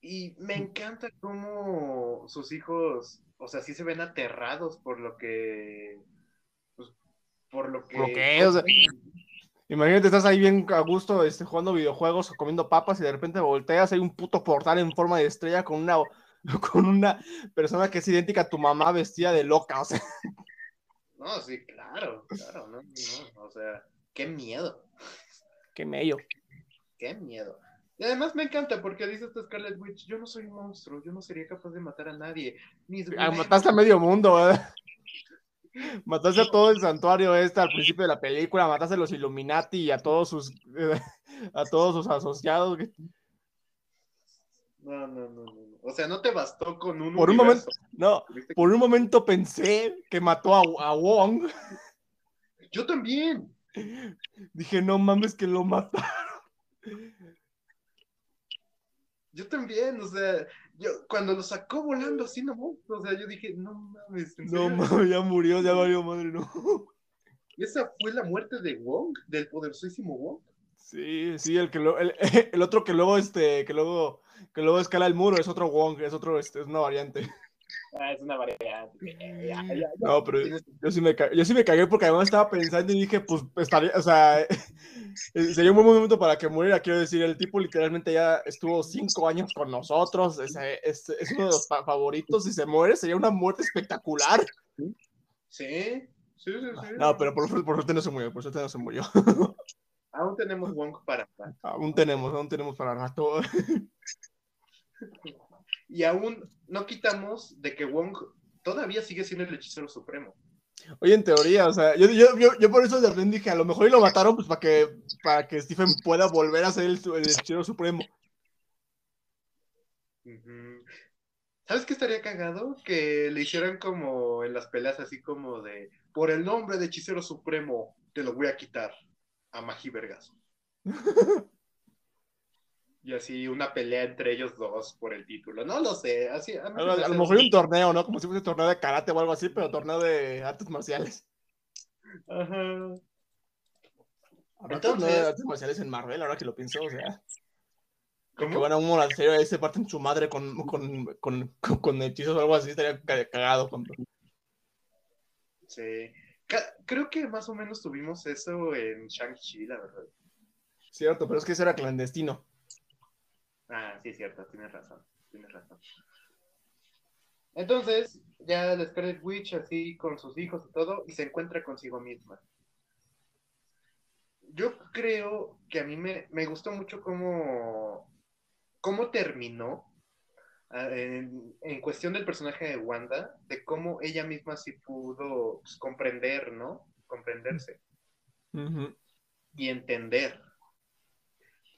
Y me encanta cómo sus hijos, o sea, sí se ven aterrados por lo que. pues, por lo que. ¿Por qué? O sea, Imagínate, estás ahí bien a gusto este, jugando videojuegos o comiendo papas y de repente volteas, hay un puto portal en forma de estrella con una, con una persona que es idéntica a tu mamá vestida de loca, o sea. No, sí, claro, claro, no, no, o sea, qué miedo, Qué mello. qué miedo. Y además me encanta porque dice esta Scarlet Witch, yo no soy un monstruo, yo no sería capaz de matar a nadie. Mis Ah, huevos". mataste a medio mundo, ¿verdad? Mataste a todo el santuario este al principio de la película, mataste a los Illuminati y a todos sus a todos sus asociados. No, no, no, no. O sea, no te bastó con un Por un universo. No, por un momento pensé que mató a, a Wong. Yo también. Dije, no mames que lo mataron. Yo también, o sea, yo cuando lo sacó volando así, no, o sea, yo dije, no mames, ¿en No mames, ya murió, ya valió madre, no. ¿Y esa fue la muerte de Wong, del poderosísimo Wong? Sí, sí, el que lo- el, el otro que luego este, que luego, que luego escala el muro es otro Wong, es otro, este, es una variante. Ah, es una. Ya, ya, ya. No, pero yo sí me, yo sí me cagué porque además estaba pensando y dije, pues estaría, o sea, eh, sería un buen momento para que muriera. Quiero decir, el tipo literalmente ya estuvo cinco años con nosotros, es, es, es uno de los fa- favoritos. Si se muere, sería una muerte espectacular. Sí, sí, sí, sí. No, pero por, por suerte no se murió, por suerte no se murió. Aún tenemos Wong para Aún tenemos, aún tenemos para rato. Y aún no quitamos de que Wong todavía sigue siendo el hechicero supremo. Oye, en teoría, o sea, yo, yo, yo, yo por eso de repente dije, a lo mejor y lo mataron pues para que, para que Stephen pueda volver a ser el, hechicero supremo. ¿Sabes qué estaría cagado? Que le hicieran como en las peleas así como de, por el nombre de hechicero supremo, te lo voy a quitar a Magi Vergazo. y así una pelea entre ellos dos por el título. No lo sé, así. A, lo mejor un torneo, ¿no? Como si fuese un torneo de karate o algo así, pero torneo de artes marciales. Ajá. Habrá torneo de artes marciales en Marvel, ahora que lo pienso, o sea. Que van a un monasterio ahí se parten su madre con, con, con, con, con hechizos o algo así, estaría ca- cagado. Sí. Ca- Creo que más o menos tuvimos eso en Shang-Chi, la verdad. Cierto, pero es que eso era clandestino. Ah, sí, es cierto, tienes razón, tienes razón. Entonces, ya la Scarlet Witch así con sus hijos y todo, y se encuentra consigo misma. Yo creo que a mí me, me gustó mucho cómo, cómo terminó ah, en, en cuestión del personaje de Wanda, de cómo ella misma sí pudo pues, comprender, ¿no? Comprenderse y entender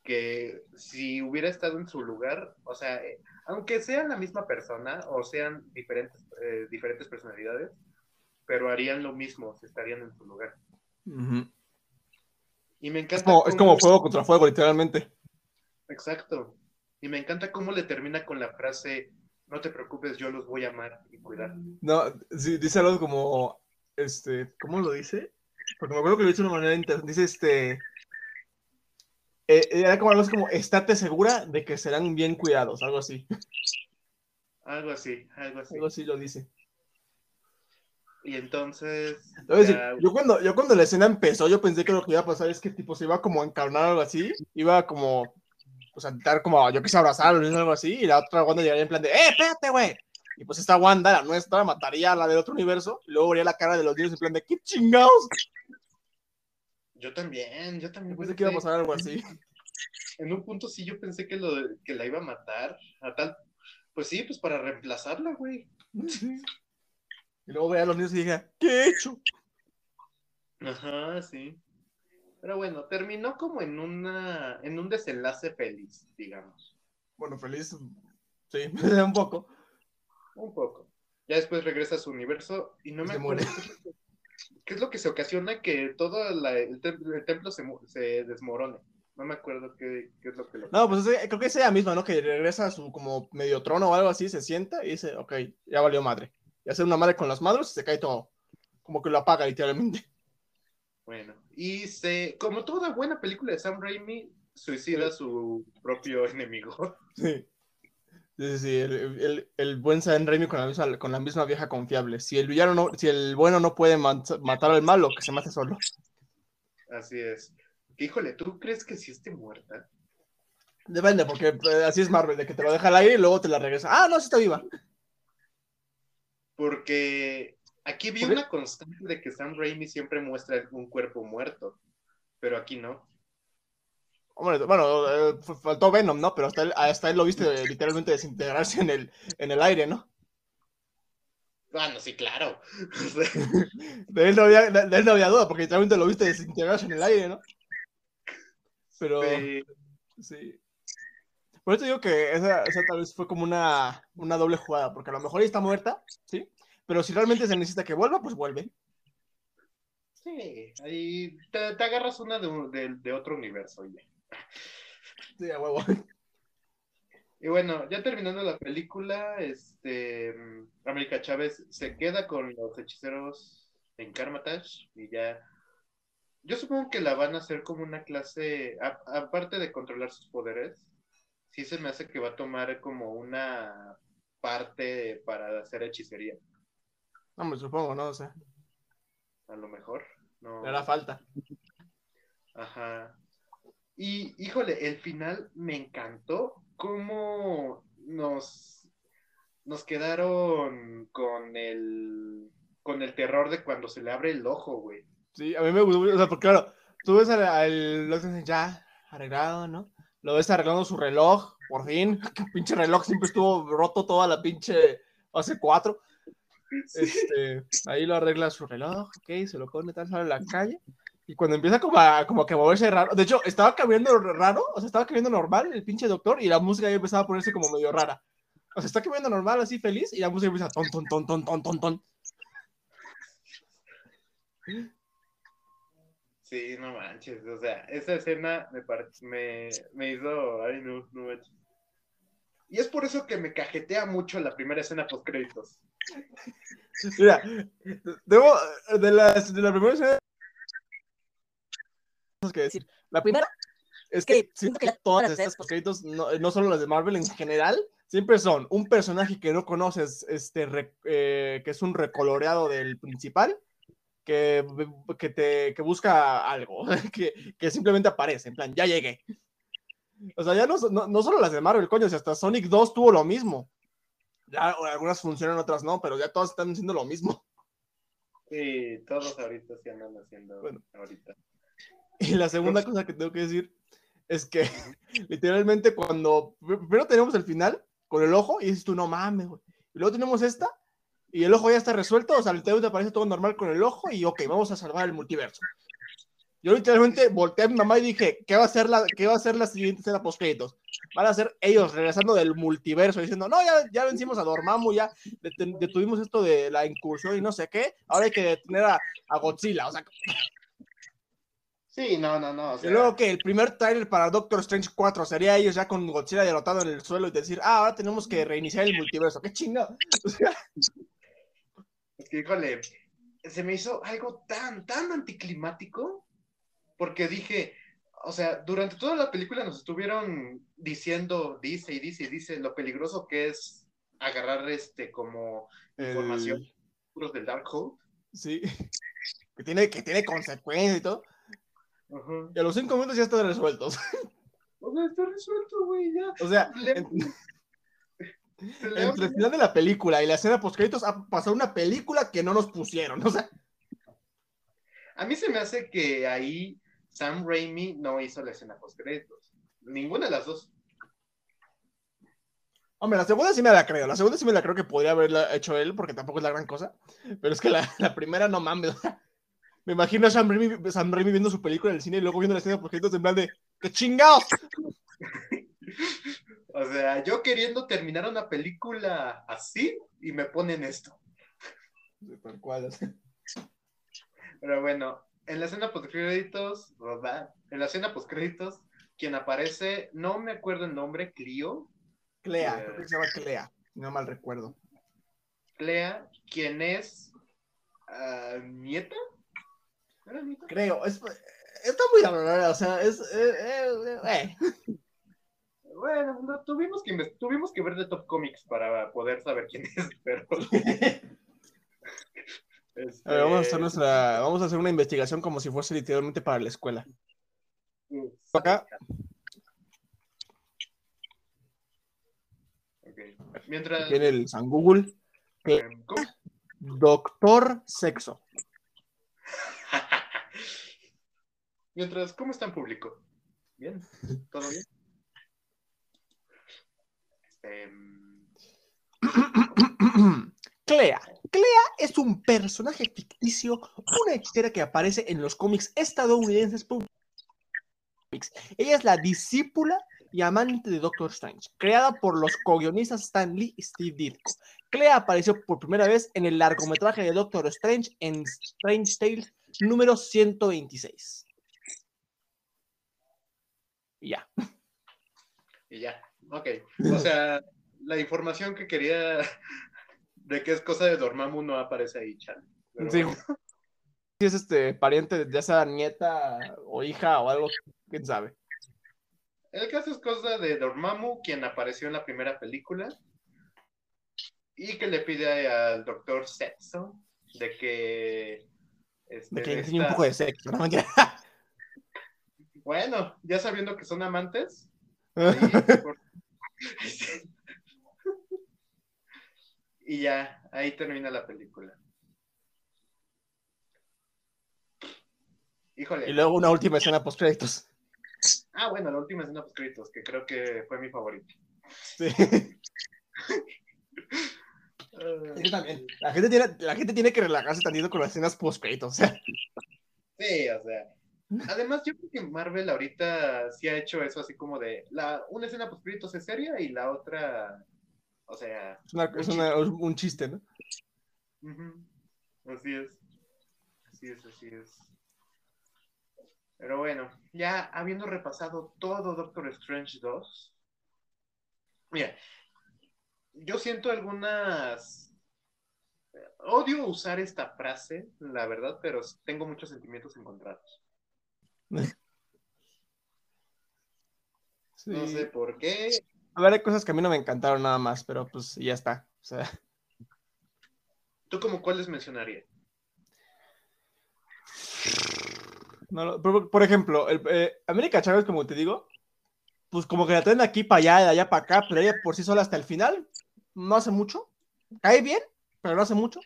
que si hubiera estado en su lugar, o sea, eh, aunque sean la misma persona o sean diferentes, eh, diferentes personalidades, pero harían lo mismo si estarían en su lugar. Y me encanta. Es, como, es cómo- como fuego contra fuego, literalmente. Exacto. Y me encanta cómo le termina con la frase: No te preocupes, yo los voy a amar y cuidar. No, sí, dice algo como, este, ¿cómo lo dice? Porque me acuerdo que lo dice de una manera interesante. Dice, este, eh, era como algo así como, estate segura de que serán bien cuidados, algo así. Algo así, algo así. Algo así lo dice. Y entonces. Ya- yo cuando, yo cuando la escena empezó, yo pensé que lo que iba a pasar es que tipo se iba como a encarnar algo así, iba como, pues a intentar como, yo quise abrazarlo o algo así, y la otra Wanda llegaría en plan de, ¡eh, espérate, güey! Y pues esta Wanda, la nuestra, mataría a la del otro universo, y luego vería la cara de los niños en plan de, ¡qué chingados! Yo también, yo también. Yo pensé que iba a pensé- pasar algo así. En un punto sí, yo pensé que, lo, que la iba a matar. A tal. Pues sí, pues para reemplazarla, güey. Y luego veía a los niños y dije, ¿qué he hecho? Ajá, sí. Pero bueno, terminó como en una. en un desenlace feliz, digamos. Bueno, feliz, sí, un poco. Un poco. Ya después regresa a su universo y no Y me se acuerdo muere. Qué es lo que- se ocasiona que todo la- el, el templo se, se desmorone. No me acuerdo qué, qué es lo que lo. No, pues creo que es ella misma, ¿no? Que regresa a su como medio trono o algo así, se sienta y dice, ok, ya valió madre. Y hace una madre con las madres y se cae todo. Como que lo apaga literalmente. Bueno, y se, como toda buena película de Sam Raimi, suicida a su propio enemigo. Sí. Sí, sí, sí, el, el- el buen Sam Raimi con la, misma, con la misma vieja confiable. Si el villano no, si el bueno no puede matar al malo, que se mate solo. Así es. Híjole, ¿tú crees que sí esté muerta? Depende, porque eh, así es Marvel, de que te lo deja al aire y luego te la regresa. Ah, no, sí está viva. Porque aquí vi una constante de que Sam Raimi siempre muestra un cuerpo muerto, pero aquí no. Hombre, bueno, eh, faltó Venom, ¿no? Pero hasta él, hasta él lo viste eh, literalmente desintegrarse en el, en el aire, ¿no? Ah, no, sí, claro. De él no había, de, de él no había duda, porque literalmente lo viste desintegrarse en el aire, ¿no? Pero, sí. sí. Por eso digo que esa, esa tal vez fue como una, una doble jugada, porque a lo mejor ella está muerta, ¿sí? Pero si realmente se necesita que vuelva, pues vuelve. Sí, ahí te, te agarras una de, de- de otro universo. ya. Sí, a huevo. Y bueno, ya terminando la película, este, América Chávez se queda con los hechiceros en Karmatash y ya. Yo supongo que la van a hacer como una clase, a- aparte de controlar sus poderes, sí se me hace que va a tomar como una parte para hacer hechicería, No, me supongo, ¿no? O sea, a lo mejor. No. le hará falta. Ajá. Y híjole, el final me encantó cómo nos, nos quedaron con el con el terror de cuando se le abre el ojo, güey. Sí, a mí me gustó, o sea, porque claro, tú ves al, al ya arreglado, ¿no? Lo ves arreglando su reloj, por fin, que pinche reloj siempre estuvo roto toda la pinche hace cuatro. Este, ahí lo arregla su reloj, ok, se lo pone tal, sale a la calle. Y cuando empieza como a, como que a moverse raro, de hecho, estaba caminando raro, o sea, estaba caminando normal el pinche doctor y la música ya empezaba a ponerse como medio rara. O sea, está caminando normal, así feliz, y la música empieza ton, ton, ton, ton, ton, ton, ton. Sí, no manches, o sea, esa escena me, me, me hizo, ay no, no manches. Y es por eso que me cajetea mucho la primera escena post créditos. Mira, debo, de, las, de la primera escena, que decir. La primera es que siento que todas estas postcréditos, no, no solo las de Marvel en general, siempre son un personaje que no conoces, este, re- eh, que es un recoloreado del principal, que, que, te, que busca algo, que, que simplemente aparece, en plan, ya llegué. O sea, ya no, no, no solo las de Marvel, coño, si hasta Sonic 2 tuvo lo mismo. Ya algunas funcionan, otras no, pero ya todas están haciendo lo mismo. Sí, todos ahorita sí andan haciendo Bueno. ahorita. Y la segunda cosa que tengo que decir es que literalmente cuando primero tenemos el final con el ojo y dices tú, no mames, güey. Y luego tenemos esta y el ojo ya está resuelto, o sea, literalmente aparece todo normal con el ojo y ok, vamos a salvar el multiverso. Yo literalmente volteé a mi mamá y dije, ¿qué va a ser la, qué va a ser la siguiente escena post créditos? Van a ser ellos regresando del multiverso diciendo, no, ya, ya vencimos a Dormammu, ya detuvimos esto de la incursión y no sé qué, ahora hay que detener a, a Godzilla, o sea, Sí, no, no, no. o Y luego que el primer trailer para Doctor Strange 4 sería ellos ya con Godzilla derrotado en el suelo y decir, ah, ahora tenemos que reiniciar el multiverso. ¡Qué chingado! O sea, Es que, híjole, se me hizo algo tan, tan anticlimático, porque dije, o sea, durante toda la película nos estuvieron diciendo, dice y dice y dice lo peligroso que es agarrar este como información El- puros del Darkhold. Sí. Que tiene, que tiene consecuencias y todo. Y a los cinco minutos ya están resueltos. O sea, está resuelto, güey, ya. O sea, Le- en- se le entre el final de la película y la escena post créditos ha pasado una película que no nos pusieron. O sea, A mí se me hace que ahí Sam Raimi no hizo la escena post créditos. Ninguna de las dos. hombre, la segunda sí me la creo. La segunda sí me la creo que podría haberla hecho él, porque tampoco es la gran cosa. Pero es que la, la primera no mames. Me imagino a Sam Raimi, Sam Raimi viendo su película en el cine y luego viendo la escena créditos en plan de ¡Qué chingados! O sea, yo queriendo terminar una película así y me ponen esto. Tal cual. Pero bueno, en la escena post créditos, ¿verdad? En la escena post créditos, quien aparece, no me acuerdo el nombre, Clio, Clea, Eh. creo que se llama Clea, si no mal recuerdo. Clea, quien es ah, nieta. Creo, es, está muy raro, o sea, es. eh, eh, eh. Bueno, no, tuvimos, que tuvimos que ver de Top Comics para poder saber quién es, pero. este, A ver, vamos, a hacer nuestra, vamos a hacer una investigación como si fuese literalmente para la escuela. Acá. Mientras. Tiene el San Google, em, ¿cómo? Doctor Sexo. Mientras, ¿cómo está en público? Bien, todo bien. Este, mm, Clea. Clea es un personaje ficticio, una historia que aparece en los cómics estadounidenses. Ella es la discípula y amante de Doctor Strange, creada por los co-guionistas Stan Lee y Steve Ditko. Clea apareció por primera vez en el largometraje de Doctor Strange en Strange Tales número 126. Y ya. y ya, ok. O sea, la información que quería de que es cosa de Dormammu no aparece ahí, Chan. Pero Sí. Si es este pariente, ya sea nieta o hija o algo, quién sabe. El caso es cosa de Dormammu, quien apareció en la primera película y que le pide al doctor Sexo de que... este, De que le de enseñe un esta- poco de sexo, no. Bueno, ya sabiendo que son amantes, ahí, por- y ya, ahí termina la película. Híjole. Y luego una última escena post créditos. Ah, bueno, la última escena post créditos, que creo que fue mi favorita. Sí. Yo también. La gente, tiene, la gente tiene que relajarse tantito con las escenas post créditos. O sea, Sí, o sea. Además, yo creo que Marvel ahorita sí ha hecho eso así como de la una escena post créditos es seria y la otra, o sea, es, una- es una- es un chiste, ¿no? así es. Así es, así es. Pero bueno, ya habiendo repasado todo Doctor Strange 2, mira, yo siento algunas... Odio usar esta frase, la verdad, pero tengo muchos sentimientos encontrados. Sí. No sé por qué. A ver, hay cosas que a mí no me encantaron nada más, pero pues ya está. O sea, ¿Tú como cuáles mencionarías? no por, por ejemplo, el, eh, América Chávez, como te digo, pues como que la traen de aquí para allá, de allá para acá, pero ella por sí sola hasta el final no hace mucho. Cae bien, pero no hace mucho.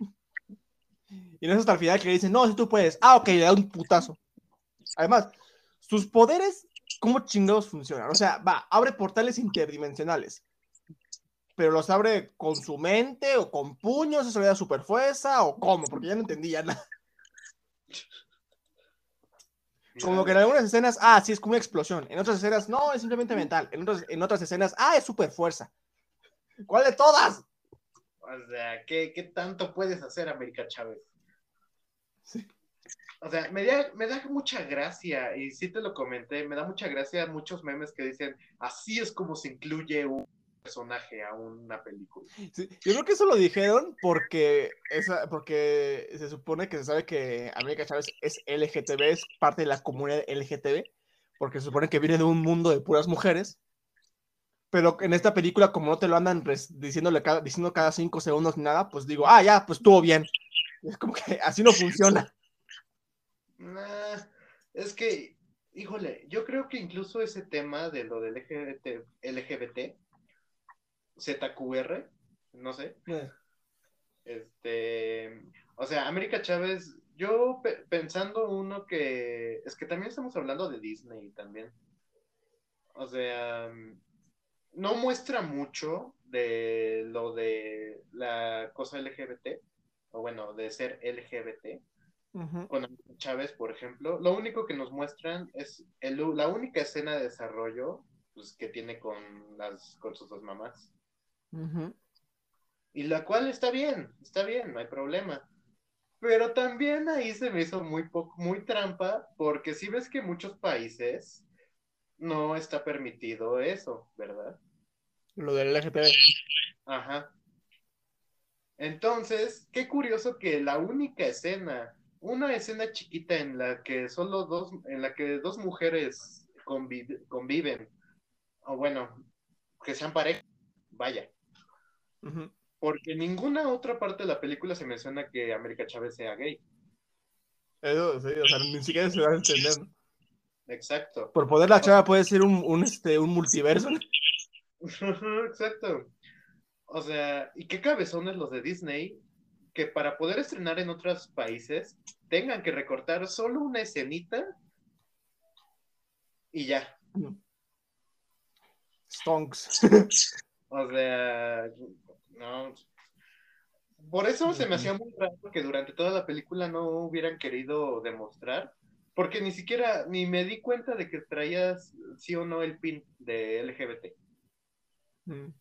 Y no es hasta el final que le dicen, no, si tú puedes. Ah, ok, le da un putazo. Además, sus poderes, ¿cómo chingados funcionan? O sea, va, abre portales interdimensionales. Pero los abre con su mente o con puños, eso le da super fuerza o cómo, porque ya no entendía nada. Como que en algunas escenas, ah, sí, es como una explosión. En otras escenas, no, es simplemente mental. En otras, en otras escenas, ah, es super fuerza. ¿Cuál de todas? O sea, ¿qué, qué tanto puedes hacer, América Chávez? Sí. O sea, me da, me da mucha gracia, y sí te lo comenté, me da mucha gracia muchos memes que dicen, así es como se incluye un personaje a una película. Sí, Yo creo que eso lo dijeron porque, esa, porque se supone que se sabe que América Chávez es LGTB, es parte de la comunidad LGTB. porque se supone que viene de un mundo de puras mujeres. Pero en esta película, como no te lo andan diciéndole cada, diciendo cada cinco segundos ni nada, pues digo, ah, ya, pues estuvo bien. Es como que así no funciona. Nah, es que, híjole, yo creo que incluso ese tema de lo del LGBT, LGBT, ZQR, no sé, este, o sea, América Chávez, yo pe- pensando uno que, es que también estamos hablando de Disney también, o sea, no muestra mucho de lo de la cosa LGBT, o bueno, de ser LGBT, con Chávez, por ejemplo, lo único que nos muestran es el- la única escena de desarrollo pues, que tiene con, las, con sus dos mamás. Y la cual está bien, está bien, no hay problema. Pero también ahí se me hizo muy poco, muy trampa, porque si ves que muchos países no está permitido eso, ¿verdad? Lo del LGTB. Ajá. Entonces, qué curioso que la única escena, una escena chiquita en la que solo dos, en la que dos mujeres convive- conviven, o bueno, que sean pareja, vaya, porque en ninguna otra parte de la película se menciona que América Chávez sea gay. Eso, sí, o sea, ni siquiera se da a entender. Exacto. Por poder la chava puede ser un, un, este, un multiverso. Exacto. O sea, y qué cabezones los de Disney que para poder estrenar en otros países tengan que recortar solo una escenita y ya. Stonks. O sea, no. Por eso se me hacía muy raro que durante toda la película no hubieran querido demostrar, porque ni siquiera ni me di cuenta de que traías sí o no el pin de LGBT. Mm.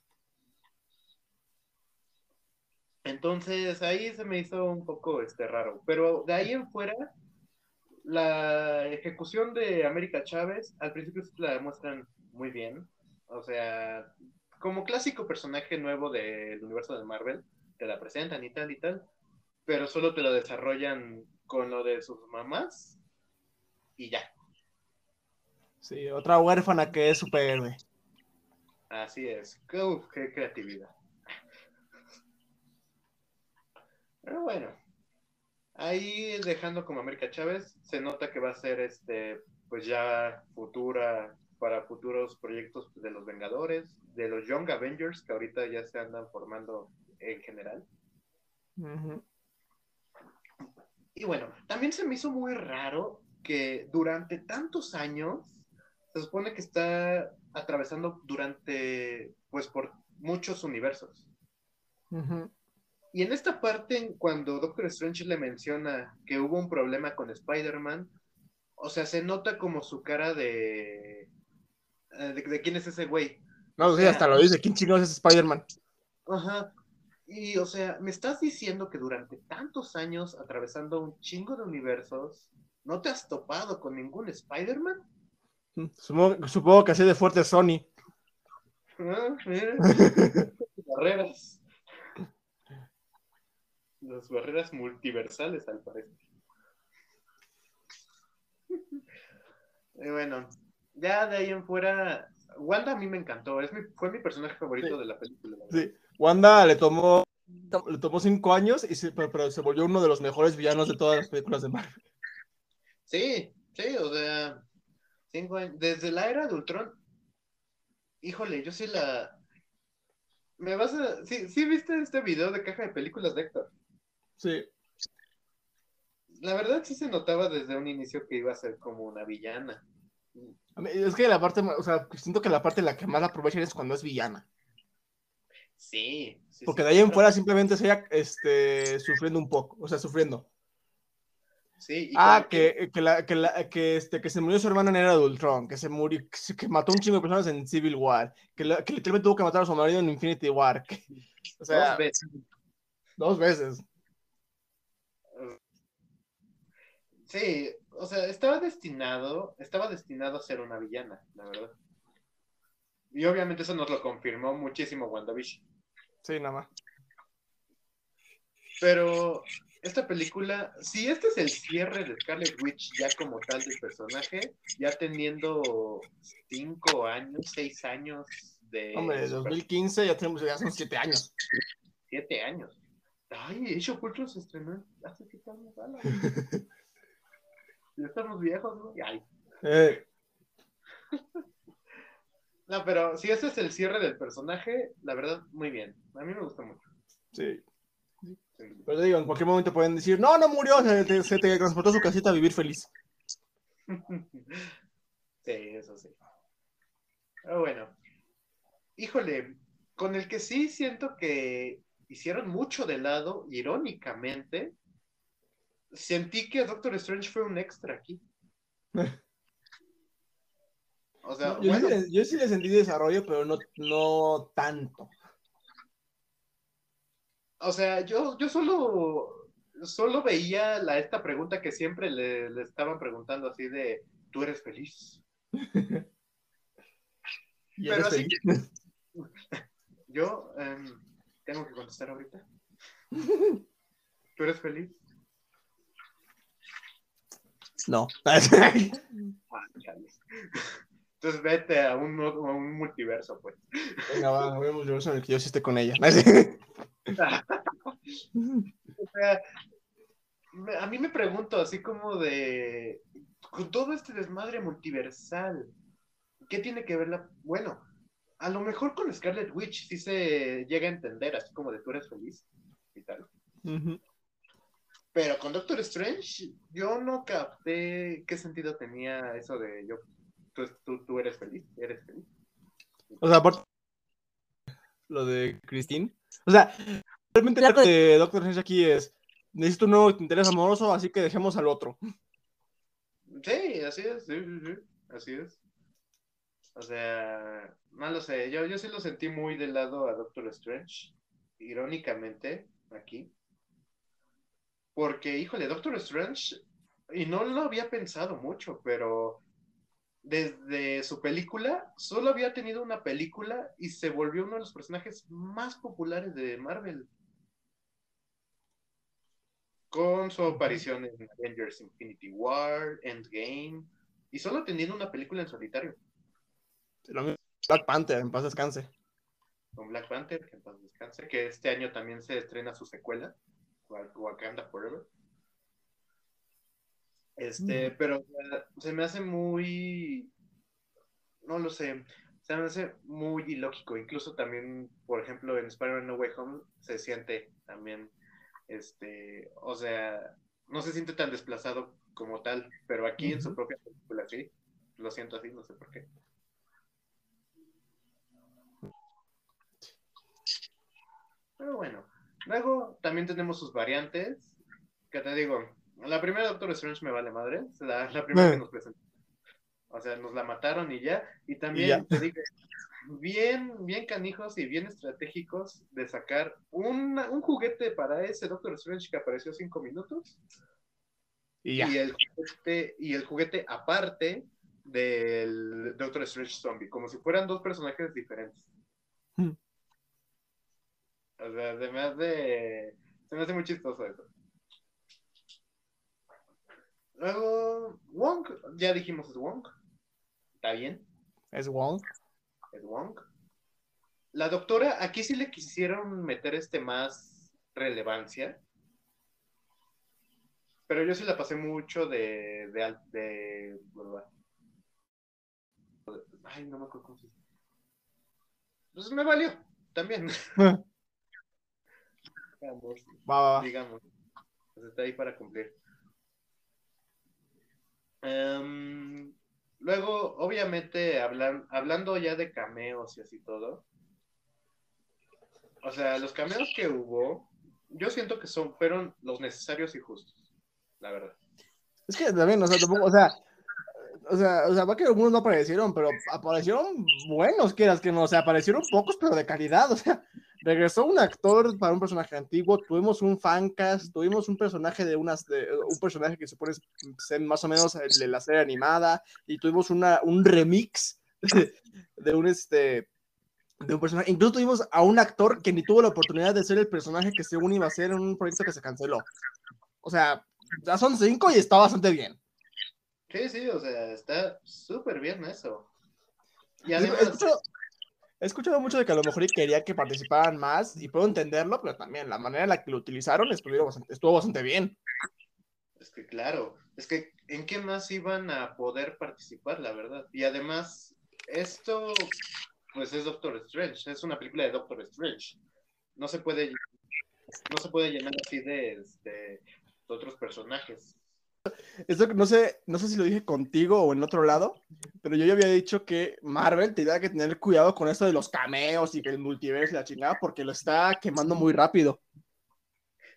Entonces ahí se me hizo un poco este raro. Pero de ahí en fuera, la ejecución de América Chávez al principio la demuestran muy bien. O sea, como clásico personaje nuevo del universo de Marvel, te la presentan y tal y tal, pero solo te lo desarrollan con lo de sus mamás y ya. Sí, otra huérfana que es superhéroe. Así es. Qué, uf, qué creatividad. Pero bueno, ahí dejando como América Chávez, se nota que va a ser este, pues ya futura, para futuros proyectos de los Vengadores, de los Young Avengers, que ahorita ya se andan formando en general. Y bueno, también se me hizo muy raro que durante tantos años se supone que está atravesando durante, pues por muchos universos. Y en esta parte, cuando Doctor Strange le menciona que hubo un problema con Spider-Man, o sea, se nota como su cara de... eh, De, de quién es ese güey. No, sí, hasta lo dice. ¿Quién chingados es Spider-Man? Ajá. Y, o sea, me estás diciendo que durante tantos años, atravesando un chingo de universos, ¿no te has topado con ningún Spider-Man? Supongo, supongo que así de fuerte es Sony. Ah, mira. barreras. Las barreras multiversales, al parecer. Y bueno, ya de ahí en fuera, Wanda a mí me encantó, es mi, fue mi personaje favorito Sí. de la película. la. Sí. Wanda le tomó, le tomó cinco años, y se, pero, pero se volvió uno de los mejores villanos de todas las películas de Marvel. Sí, sí, o sea, cinco años- desde la era de Ultron, híjole, yo sí la... Me vas a... Sí, sí viste este video de caja de películas de Héctor. Sí. La verdad sí se notaba desde un inicio que iba a ser como una villana. Es que la parte, o sea, siento que la parte en la que más la aprovechan es cuando es villana. Sí. sí, Porque de ahí en fuera simplemente es ella este, sufriendo un poco, o sea, sufriendo. Sí, y Ah, que- que, que, la, que, la- que, este, que se murió su hermana en Era de Ultron, que se murió, que, mató un chingo de personas en Civil War, que, la- que literalmente tuvo que matar a su marido en Infinity War. o sea, dos veces. dos veces. Sí, o sea, estaba destinado, estaba destinado a ser una villana, la verdad. Y obviamente eso nos lo confirmó muchísimo WandaVision. Sí, nada más. Pero esta película, si este es el cierre de Scarlet Witch ya como tal del personaje, ya teniendo cinco años, seis años de... Hombre, de 2015 ya tenemos, ya son siete años. Siete años. Ay, Age of Ultron se estrenó hace siete años. ya estamos viejos, ¿no? Ay. Eh, No, pero si ese es el cierre del personaje, la verdad, muy bien. A mí me gusta mucho. sí. Pero te digo, en cualquier momento pueden decir, no, no murió, se te, se te transportó a su casita a vivir feliz. Sí, eso sí. Pero bueno. Híjole, con el que sí siento que hicieron mucho de lado, irónicamente, sentí que Doctor Strange fue un extra aquí. O sea, No, yo, bueno, sí le, yo sí le sentí desarrollo, pero no, no tanto. O sea, yo, yo solo, solo veía la, esta pregunta que siempre le, le estaban preguntando así de, ¿tú eres feliz? Y Pero eres así feliz. Yo em, tengo que contestar ahorita. ¿Tú eres feliz? No. Entonces vete a un, a un multiverso, pues. Venga, va, vemos yo en el que yo sí esté con ella. O sea, a mí me pregunto así como de, con todo este desmadre multiversal, ¿qué tiene que ver la... Bueno, a lo mejor con Scarlet Witch sí se llega a entender, así como de tú eres feliz y tal. Pero con Doctor Strange, yo no capté qué sentido tenía eso de yo, tú, tú, tú eres feliz, eres feliz. O sea, aparte lo de Christine. O sea, realmente lo de Doctor Strange aquí es, necesito un nuevo interés amoroso, así que dejemos al otro. Sí, así es, sí, sí, sí, así es. O sea, no lo sé, yo, yo sí lo sentí muy del lado a Doctor Strange, irónicamente, aquí. Porque, híjole, Doctor Strange, y no lo había pensado mucho, pero desde su película, solo había tenido una película y se volvió uno de los personajes más populares de Marvel. Con su aparición en Avengers Infinity War, Endgame, y solo teniendo una película en solitario, Black Panther, en paz descanse. con Black Panther, que en paz descanse, que este año también se estrena su secuela, Wak- Wakanda Forever. Este, pero se me hace muy, no lo sé, se me hace muy ilógico. Incluso también, por ejemplo, en Spider-Man No Way Home se siente también, este, o sea, no se siente tan desplazado como tal, pero aquí en su propia película sí, lo siento así, no sé por qué. Pero bueno, luego también tenemos sus variantes, que te digo, la primera Doctor Strange me vale madre, la, la primera que Eh. nos presentó. O sea, nos la mataron y ya. Y también, ya. te digo, bien, bien canijos y bien estratégicos de sacar una- un juguete para ese Doctor Strange que apareció cinco minutos Y ya. y el juguete, y el juguete aparte del Doctor Strange Zombie, como si fueran dos personajes diferentes. Hmm. O sea, se me hace, se me hace muy chistoso eso. Luego, Wong, ya dijimos es Wong. Está bien, Es Wong. es Wong. La doctora, aquí sí le quisieron meter este más relevancia. Pero yo sí la pasé mucho de. de, al- de- ay, no me acuerdo cómo se dice. Pues me valió, también. digamos, Va, va, va. digamos. Pues está ahí para cumplir. Em, luego, obviamente, hablan, hablando ya de cameos y así todo. O sea, los cameos que hubo, yo siento que son, fueron los necesarios y justos, la verdad. Es que también, o sea, tampoco, o sea, o sea, o sea, va que algunos no aparecieron, pero aparecieron buenos, quieras que no, o sea, aparecieron pocos, pero de calidad, o sea, regresó un actor para un personaje antiguo, tuvimos un fancast, tuvimos un personaje de unas, de, un personaje que se supone ser más o menos el de la serie animada, y tuvimos una, un remix de, de un, este, de un personaje. Incluso tuvimos a un actor que ni tuvo la oportunidad de ser el personaje que según iba a ser en un proyecto que se canceló. O sea, ya son cinco y está bastante bien. Sí, sí, o sea, está súper bien eso. Y además, he escuchado mucho de que a lo mejor y quería que participaran más y puedo entenderlo, pero también la manera en la que lo utilizaron estuvo bastante, estuvo bastante bien. es que claro, es que ¿en qué más iban a poder participar, la verdad? Y además, esto, pues es Doctor Strange, es una película de Doctor Strange. No se puede, no se puede llenar así de, este, de otros personajes. Esto no sé, no sé si lo dije contigo o en otro lado, pero yo ya había dicho que Marvel tenía que tener cuidado con esto de los cameos y que el multiverso y la chingada, porque lo está quemando muy rápido.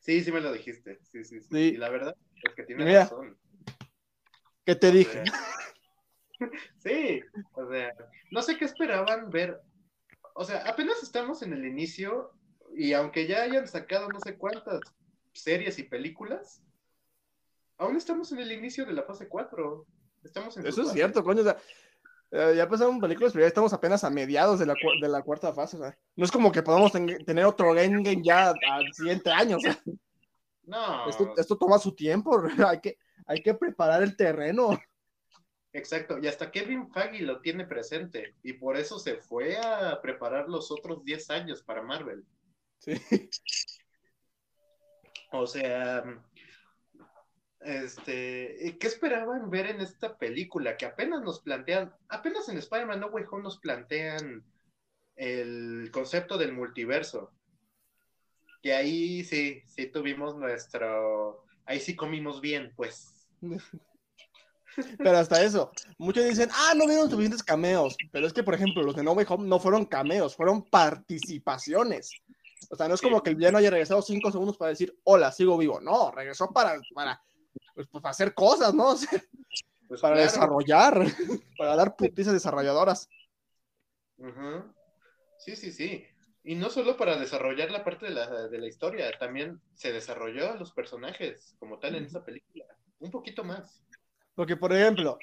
Sí, sí me lo dijiste. Sí, sí, sí. Sí. Y la verdad es que tiene Mira. razón. ¿Qué te dije? Sí, o sea, no sé qué esperaban ver. O sea, apenas estamos en el inicio y aunque ya hayan sacado no sé cuántas series y películas, aún estamos en el inicio de la fase 4. Estamos en Eso es fase. cierto, coño. O sea, eh, ya pasaron películas, pero ya estamos apenas a mediados de la, cu- de la cuarta fase. o sea, no es como que podamos ten- tener otro Endgame ya al siguiente año. o sea, No, esto, esto toma su tiempo. hay, que, hay que preparar el terreno. exacto. Y hasta Kevin Feige lo tiene presente y por eso se fue a preparar los otros 10 años para Marvel. Sí. O sea, este, ¿qué esperaban ver en esta película? Que apenas nos plantean, apenas en Spider-Man No Way Home nos plantean el concepto del multiverso. Que ahí sí, sí tuvimos nuestro, ahí sí comimos bien, pues. Pero hasta eso, muchos dicen, ah, no vieron suficientes cameos. Pero es que, por ejemplo, los de No Way Home no fueron cameos, fueron participaciones. O sea, no es como que el villano haya regresado cinco segundos para decir, hola, sigo vivo. No, regresó para, para, pues, pues, para hacer cosas, ¿no? O sea, Pues para claro. desarrollar, para dar putizas desarrolladoras. Sí, sí, sí. Y no solo para desarrollar la parte de la, de la historia, también se desarrolló a los personajes como tal en esa película. Un poquito más. Porque, por ejemplo,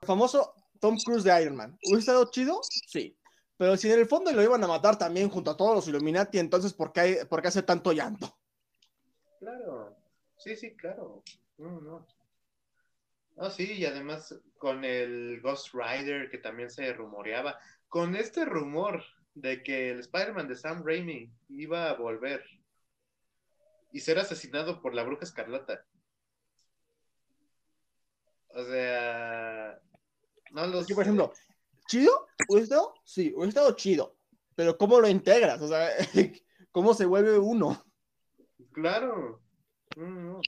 el famoso Tom Cruise de Iron Man, ¿hubiera estado chido? Sí. Pero si en el fondo lo iban a matar también junto a todos los Illuminati, entonces, ¿por qué, hay- por qué hace tanto llanto? Claro. Sí, sí, claro. No, no. Ah, sí, y además con el Ghost Rider que también se rumoreaba, con este rumor de que el Spider-Man de Sam Raimi iba a volver y ser asesinado por la bruja escarlata. O sea, no lo sé. por ejemplo, ¿chido? ¿Hubiera estado? Sí, hubiera estado chido. Pero ¿cómo lo integras? O sea, ¿cómo se vuelve uno? Claro. Mm, no.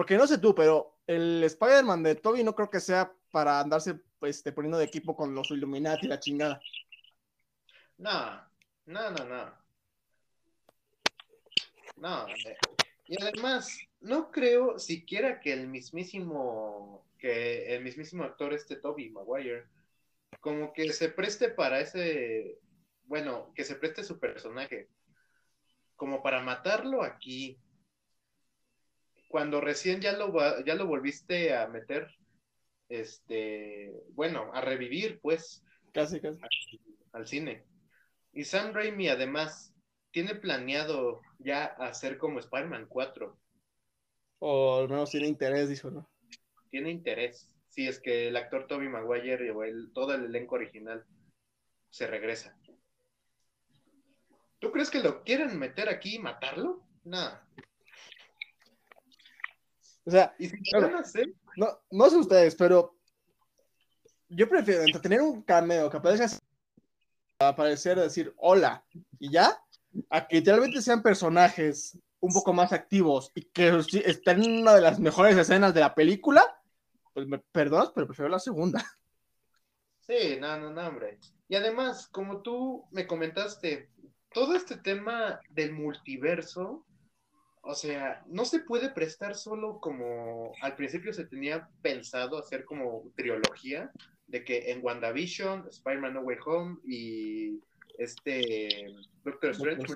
Porque no sé tú, pero el Spider-Man de Toby no creo que sea para andarse este, poniendo de equipo con los Illuminati y la chingada. No, no, no, no. No, eh, y además, no creo siquiera que el mismísimo, que el mismísimo actor este Toby Maguire, como que se preste para ese, bueno, que se preste su personaje, como para matarlo aquí, cuando recién ya lo, ya lo volviste a meter, este, bueno, a revivir, pues, Casi, casi. al cine. Y Sam Raimi además tiene planeado ya hacer como Spider-Man 4. O al menos tiene interés, dijo, ¿no? Tiene interés. Si es que el actor Tobey Maguire o el, todo el elenco original se regresa. ¿Tú crees que lo quieren meter aquí y matarlo? No. O sea, Y si no, no sé ustedes, pero yo prefiero entre tener un cameo que aparezca aparecer, decir hola y ya, a que literalmente sean personajes un poco más activos y que estén en una de las mejores escenas de la película, pues me perdonas, pero prefiero la segunda. Sí, no, no, no, hombre. Y además, como tú me comentaste, todo este tema del multiverso, o sea, no se puede prestar solo como al principio se tenía pensado hacer como trilogía, de que en WandaVision, Spider-Man No Way Home y este Doctor Strange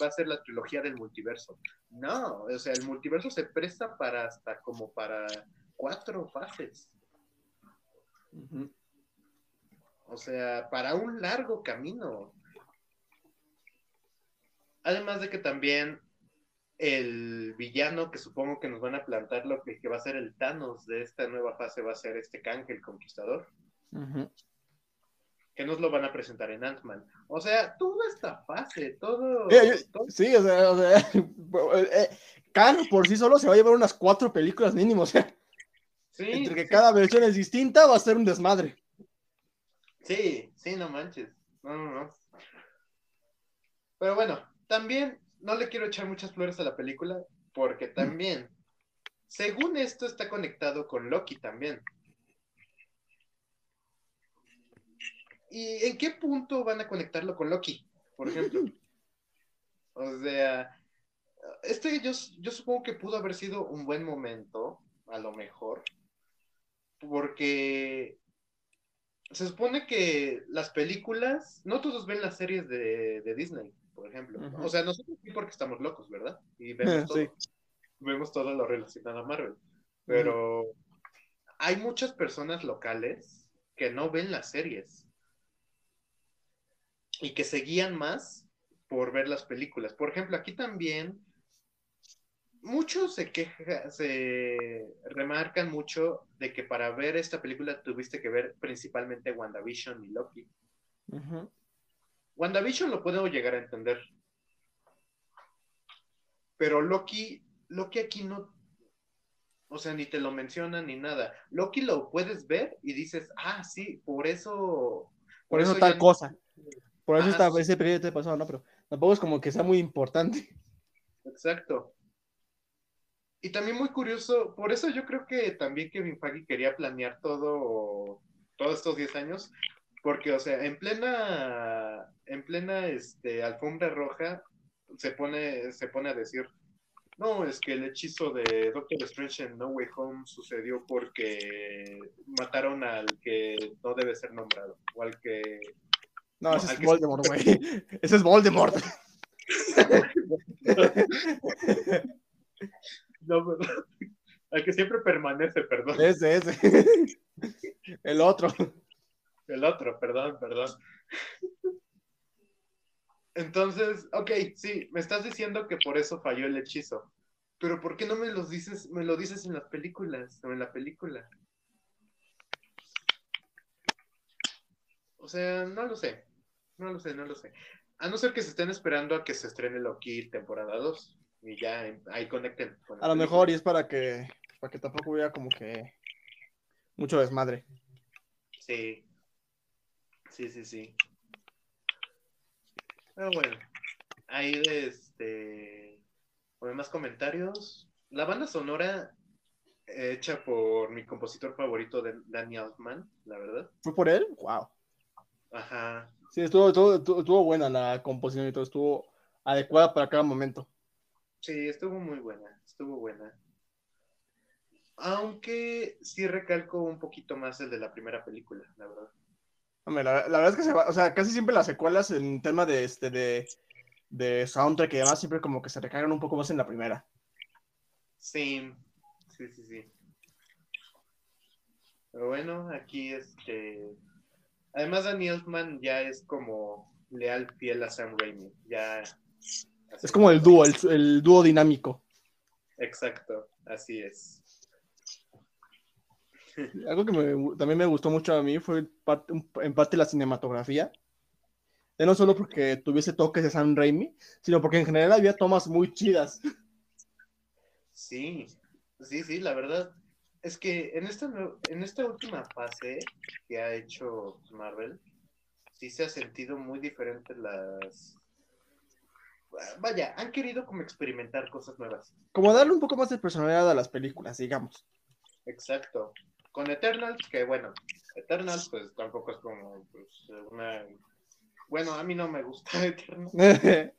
va a ser la trilogía del multiverso. No, o sea, el multiverso se presta para hasta como para cuatro fases. O sea, para un largo camino. Además de que también el villano que supongo que nos van a plantar lo que, que va a ser el Thanos de esta nueva fase va a ser este Kang, el Conquistador, que nos lo van a presentar en Ant-Man. O sea, toda esta fase, todo... Eh, yo- todo- Sí, o sea, o sea, eh, Khan por sí solo se va a llevar unas cuatro películas mínimo, o sea, sí, entre que sí, cada versión es distinta va a ser un desmadre. Sí, sí, no manches. No, no, no. Pero bueno, también no le quiero echar muchas flores a la película, porque también, según esto, está conectado con Loki también. ¿Y en qué punto van a conectarlo con Loki, por ejemplo? O sea, este yo, yo supongo que pudo haber sido un buen momento, a lo mejor, porque se supone que las películas, no todos ven las series de, de Disney, por ejemplo. O sea, nosotros sí porque estamos locos, ¿verdad? Y vemos todo, Sí. vemos todo lo relacionado a Marvel. Pero hay muchas personas locales que no ven las series y que se guían más por ver las películas. Por ejemplo, aquí también muchos se quejan, se remarcan mucho de que para ver esta película tuviste que ver principalmente WandaVision y Loki. Ujú. WandaVision lo puedo llegar a entender. Pero Loki, Loki aquí no, o sea, ni te lo mencionan ni nada. Loki lo puedes ver y dices, ah, sí, por eso. Por eso tal cosa. Por eso Ajá, está, sí. ese periodo te pasó, ¿no? Pero tampoco es como que sea muy importante. Exacto. Y también muy curioso, por eso yo creo que también Kevin Feige quería planear todo, todos estos 10 años, porque, o sea, en plena, en plena, este, alfombra roja, se pone, se pone a decir, no, es que el hechizo de Doctor Strange en No Way Home sucedió porque mataron al que no debe ser nombrado, o al que No, No, ese es que- Voldemort, güey. Ese es Voldemort. no, perdón, al que siempre permanece, perdón. Ese, ese. El otro. El otro, perdón, perdón. Entonces, ok, sí, me estás diciendo que por eso falló el hechizo. Pero ¿por qué no me los dices, me lo dices en las películas o en la película? O sea, no lo sé. No lo sé, no lo sé. A no ser que se estén esperando a que se estrene Loki temporada 2 y ya eh, ahí conecten. con A lo película. mejor, y es para que, para que tampoco hubiera como que mucho desmadre. Sí. Sí, sí, sí. Pero bueno, ahí este. Con más comentarios. La banda sonora hecha por mi compositor favorito, Danny Elfman, la verdad. ¿Fue por él? Wow. Ajá. Sí, estuvo- estuvo buena la composición y todo, estuvo adecuada para cada momento. Sí, estuvo muy buena, estuvo buena. Aunque sí recalco un poquito más el de la primera película, la verdad. Hombre, la, la verdad es que se va, o sea, casi siempre las secuelas en tema de este de, de soundtrack y demás, siempre como que se recargan un poco más en la primera. Sí, sí, sí, sí. Pero bueno, aquí este. Además, Danny Elfman ya es como leal, fiel a Sam Raimi. Ya. Es como el dúo, el, el dúo dinámico. Exacto, así es. Algo que me- también me gustó mucho a mí fue parte- en parte la cinematografía. Ya no solo porque tuviese toques de Sam Raimi, sino porque en general había tomas muy chidas. Sí, sí, sí, la verdad. Es que en esta, en esta última fase que ha hecho Marvel, sí se ha sentido muy diferente las. Vaya, han querido como experimentar cosas nuevas. Como darle un poco más de personalidad a las películas, digamos. Exacto. Con Eternals, que bueno, Eternals pues tampoco es como pues, una... Bueno, a mí no me gusta Eternals,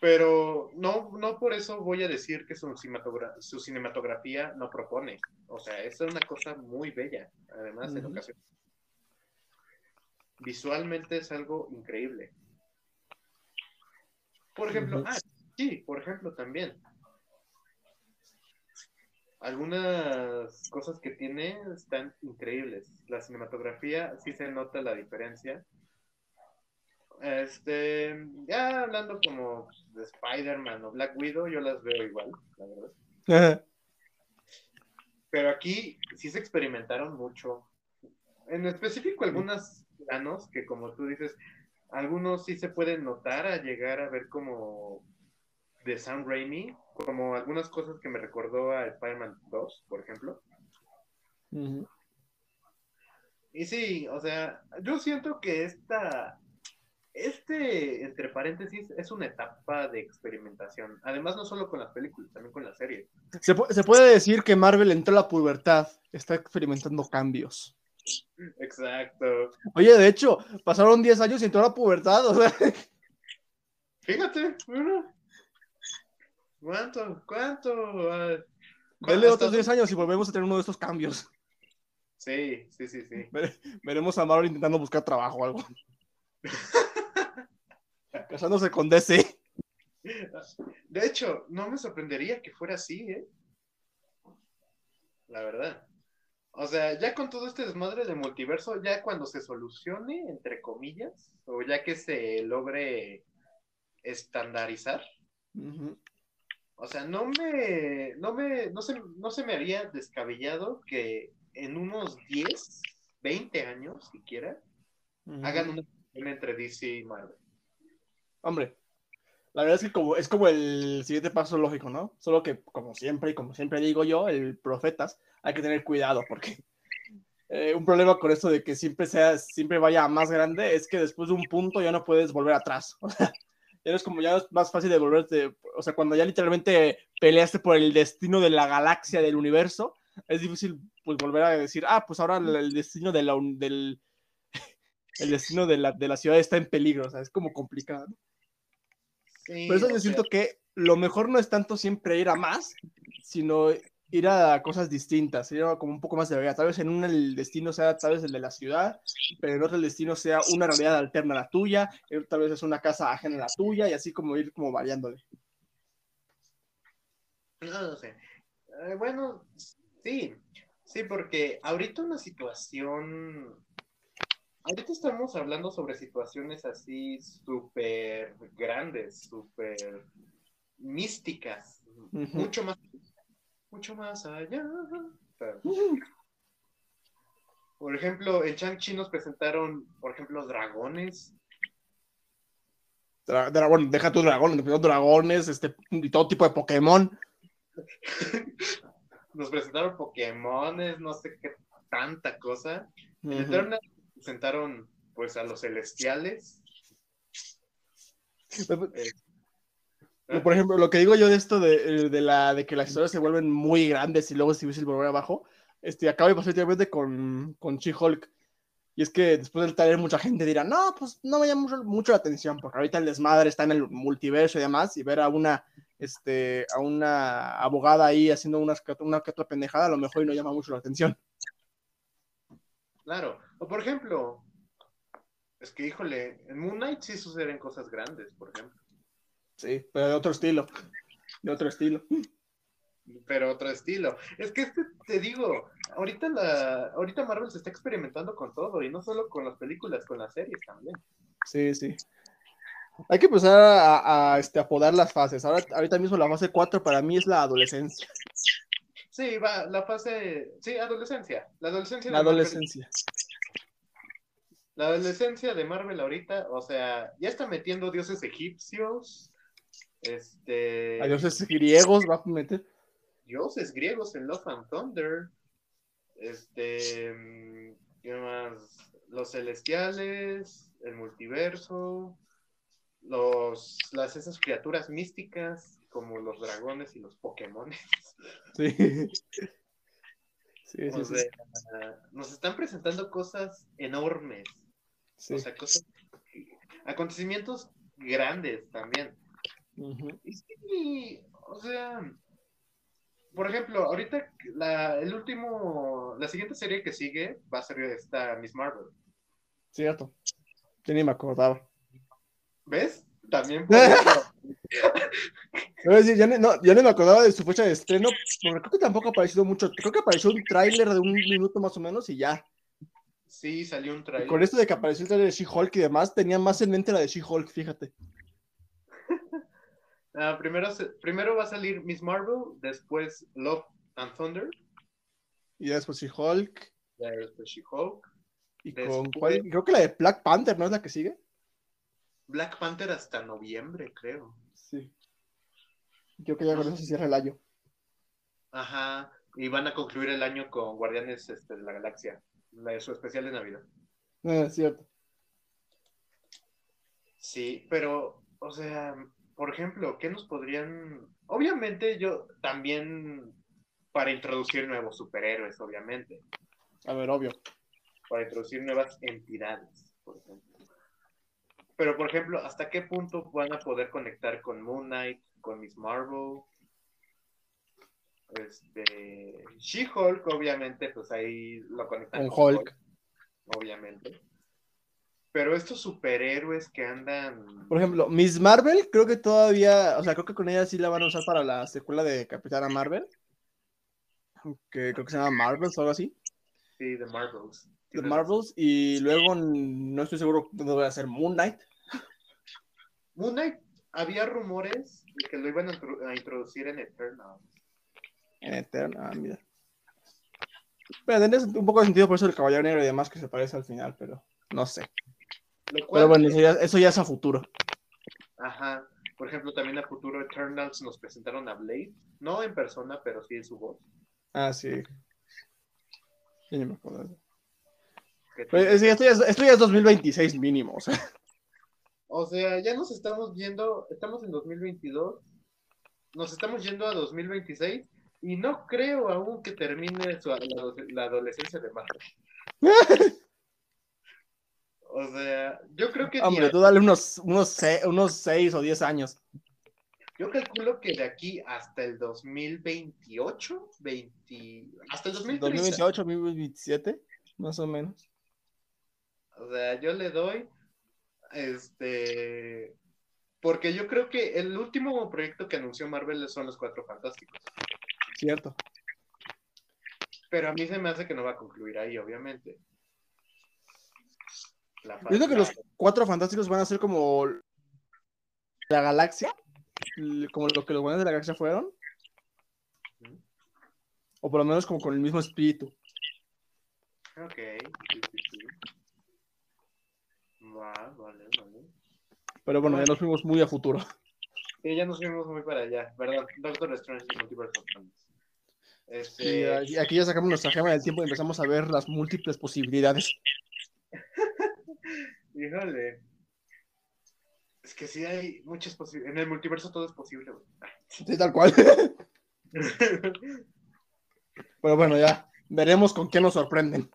pero no, no por eso voy a decir que su, cinematogra- su cinematografía no propone. O sea, es una cosa muy bella, además, en Ujú. ocasiones. Visualmente es algo increíble. Por ejemplo, ah, sí, por ejemplo también. Algunas cosas que tiene están increíbles. La cinematografía sí se nota la diferencia. Este, ya hablando como de Spider-Man o Black Widow, yo las veo igual, la verdad. Pero aquí sí se experimentaron mucho. En específico, algunos planos que, como tú dices, algunos sí se pueden notar a llegar a ver como de Sam Raimi, como algunas cosas que me recordó a Spider-Man 2, por ejemplo. Y sí, o sea, yo siento que esta, este, entre paréntesis, es una etapa de experimentación. Además, no solo con las películas, también con las series. Se, se puede decir que Marvel entró a la pubertad, está experimentando cambios. Exacto. Oye, de hecho, pasaron 10 años y entró a la pubertad, o sea, Fíjate, mira. ¿Cuánto? ¿Cuánto? Ah, denle hasta- otros 10 años y volvemos a tener uno de estos cambios. Sí, sí, sí, sí. Veremos a Marvel intentando buscar trabajo o algo. Casándose con DC. De hecho, no me sorprendería que fuera así, ¿eh? La verdad. O sea, ya con todo este desmadre de multiverso, ya cuando se solucione, entre comillas, o ya que se logre estandarizar, Ujú. O sea, no me, no me, no se, no se me haría descabellado que en unos 10, 20 años siquiera, hagan una entre DC y Marvel. Hombre, la verdad es que como, es como el siguiente paso lógico, ¿no? Solo que, como siempre, y como siempre digo yo, el profetas, hay que tener cuidado porque eh, un problema con esto de que siempre sea, siempre vaya a más grande es que después de un punto ya no puedes volver atrás. O sea, ya no es como ya más fácil de volverte, o sea, cuando ya literalmente peleaste por el destino de la galaxia, del universo, es difícil pues volver a decir, ah, pues ahora el, destino de la, del, el destino de la, de la ciudad está en peligro, o sea, es como complicado. Sí, Por eso yo sea, siento que lo mejor no es tanto siempre ir a más, sino ir a cosas distintas, ir a como un poco más de variedad. Tal vez en un el destino sea tal vez el de la ciudad, pero en otro el destino sea una realidad alterna a la tuya, tal vez es una casa ajena a la tuya, y así como ir como variándole. No lo sé. Eh, bueno, sí, sí, porque ahorita una situación, ahorita estamos hablando sobre situaciones así súper grandes, súper místicas, mucho más, mucho más allá. Por ejemplo, en Shang-Chi nos presentaron, por ejemplo, dragones. Dra- dragón, deja tu dragón, dragones, este, y todo tipo de Pokémon. Nos presentaron Pokémones, no sé qué tanta cosa. En Ujú. Eternal presentaron pues a los celestiales. Pero, Por ejemplo, lo que digo yo de esto de, eh, de la, de que las historias se vuelven muy grandes y luego es difícil volver abajo, este, acaba de pasar últimamente con, con She-Hulk. Y es que después del trailer mucha gente dirá, no, pues no me llama mucho, la atención, porque ahorita el desmadre está en el multiverso y demás, y ver a una, este, a una abogada ahí haciendo unas, una que otra pendejada, a lo mejor no llama mucho la atención. Claro. O por ejemplo, es que híjole, en Moon Knight sí suceden cosas grandes, por ejemplo. Sí, pero de otro estilo. De otro estilo. Pero otro estilo. Es que este, te digo, ahorita la, ahorita Marvel se está experimentando con todo, y no solo con las películas, con las series también. Sí, sí. Hay que empezar a, a, este, apodar las fases. Ahora, ahorita mismo la fase 4 para mí es la adolescencia. Sí, va, la fase, sí, adolescencia. La adolescencia La de Marvel- adolescencia. la adolescencia de Marvel ahorita, o sea, ya está metiendo dioses egipcios, este, A dioses griegos va a meter. dioses griegos en Love and Thunder, este, ¿qué más? Los celestiales, el multiverso, los, las esas criaturas místicas como los dragones y los Pokémon. Sí. Sí, sí, O sí. sea, nos están presentando cosas enormes. sí. O sea, cosas, acontecimientos grandes también. Ujú. Y sí, o sea, por ejemplo, ahorita la, el último, la siguiente serie que sigue va a ser esta Miss Marvel. Cierto. Yo ni me acordaba. ¿Ves? También por eso, no, ya no me acordaba de su fecha de estreno, porque creo que tampoco ha aparecido mucho. Creo que apareció un tráiler de un minuto más o menos y ya. Sí, salió un Y trailer. con esto de que apareció el tráiler de She-Hulk y demás, tenía más en mente la de She-Hulk, fíjate. Ah, primero, se- primero va a salir Miss Marvel, después Love and Thunder, Y después She-Hulk. ya después She-Hulk, Y Después- con cuál- creo que la de Black Panther, ¿no es la que sigue? Black Panther hasta noviembre, creo. Sí. Creo que ya con eso se cierra el año. Ajá, y van a concluir el año con Guardianes este, de la Galaxia, la de su especial de Navidad. Ah, es cierto. Sí, pero, o sea, por ejemplo, ¿qué nos podrían... Obviamente yo también para introducir nuevos superhéroes, obviamente, A ver, obvio. para introducir nuevas entidades, por ejemplo. Pero, por ejemplo, ¿hasta qué punto van a poder conectar con Moon Knight, con Miss Marvel? Este, She-Hulk, obviamente, pues ahí lo conectan Con Hulk. obviamente. Pero estos superhéroes que andan... Por ejemplo, Miss Marvel, creo que todavía, o sea, creo que con ella sí la van a usar para la secuela de Capitana Marvel. Que creo que se llama Marvels o algo así. Sí, de Marvels. The Marvels. Y luego no estoy seguro dónde voy a hacer Moon Knight. Moon Knight, había rumores de que lo iban a, intro- a introducir en Eternal. En Eterna, ah, mira. Pero tendría un poco de sentido por eso el Caballero Negro y demás que se parece al final, pero no sé. Lo cual, Pero bueno, eso ya, eso ya es a futuro. ajá. Por ejemplo, también a futuro Eternals nos presentaron a Blade. No en persona, pero sí en su voz. Ah, sí. Sí, ya me acuerdo. Pues, sí, esto, ya es, esto ya es 2026 mínimo, o sea. O sea, ya nos estamos yendo, estamos en 2022, nos estamos yendo a 2026 y no creo aún que termine su- la, la adolescencia de Marvel. O sea, yo creo que Hombre, tú dale unos, unos, se- unos 6 o 10 años. yo calculo que de aquí hasta el 2028, 20, hasta el 2030. 2028, 2027, más o menos. O sea, yo le doy, este, porque yo creo que el último proyecto que anunció Marvel son los Cuatro Fantásticos. Cierto. Pero a mí se me hace que no va a concluir ahí, obviamente. Creo que los cuatro fantásticos van a ser como la galaxia, como lo que los guardianes de la galaxia fueron. O por lo menos como con el mismo espíritu. Ok, sí, sí, sí. Va, vale, vale. Pero bueno, ya nos fuimos muy a futuro. Sí, ya nos fuimos muy para allá, ¿verdad? Doctor Strange y Multiverse. Este, Y aquí ya sacamos nuestra gema del tiempo y empezamos a ver las múltiples posibilidades. Híjole. Es que sí hay muchas posibilidades. En el multiverso todo es posible, güey. Sí, tal cual. Pero bueno, ya veremos con qué nos sorprenden.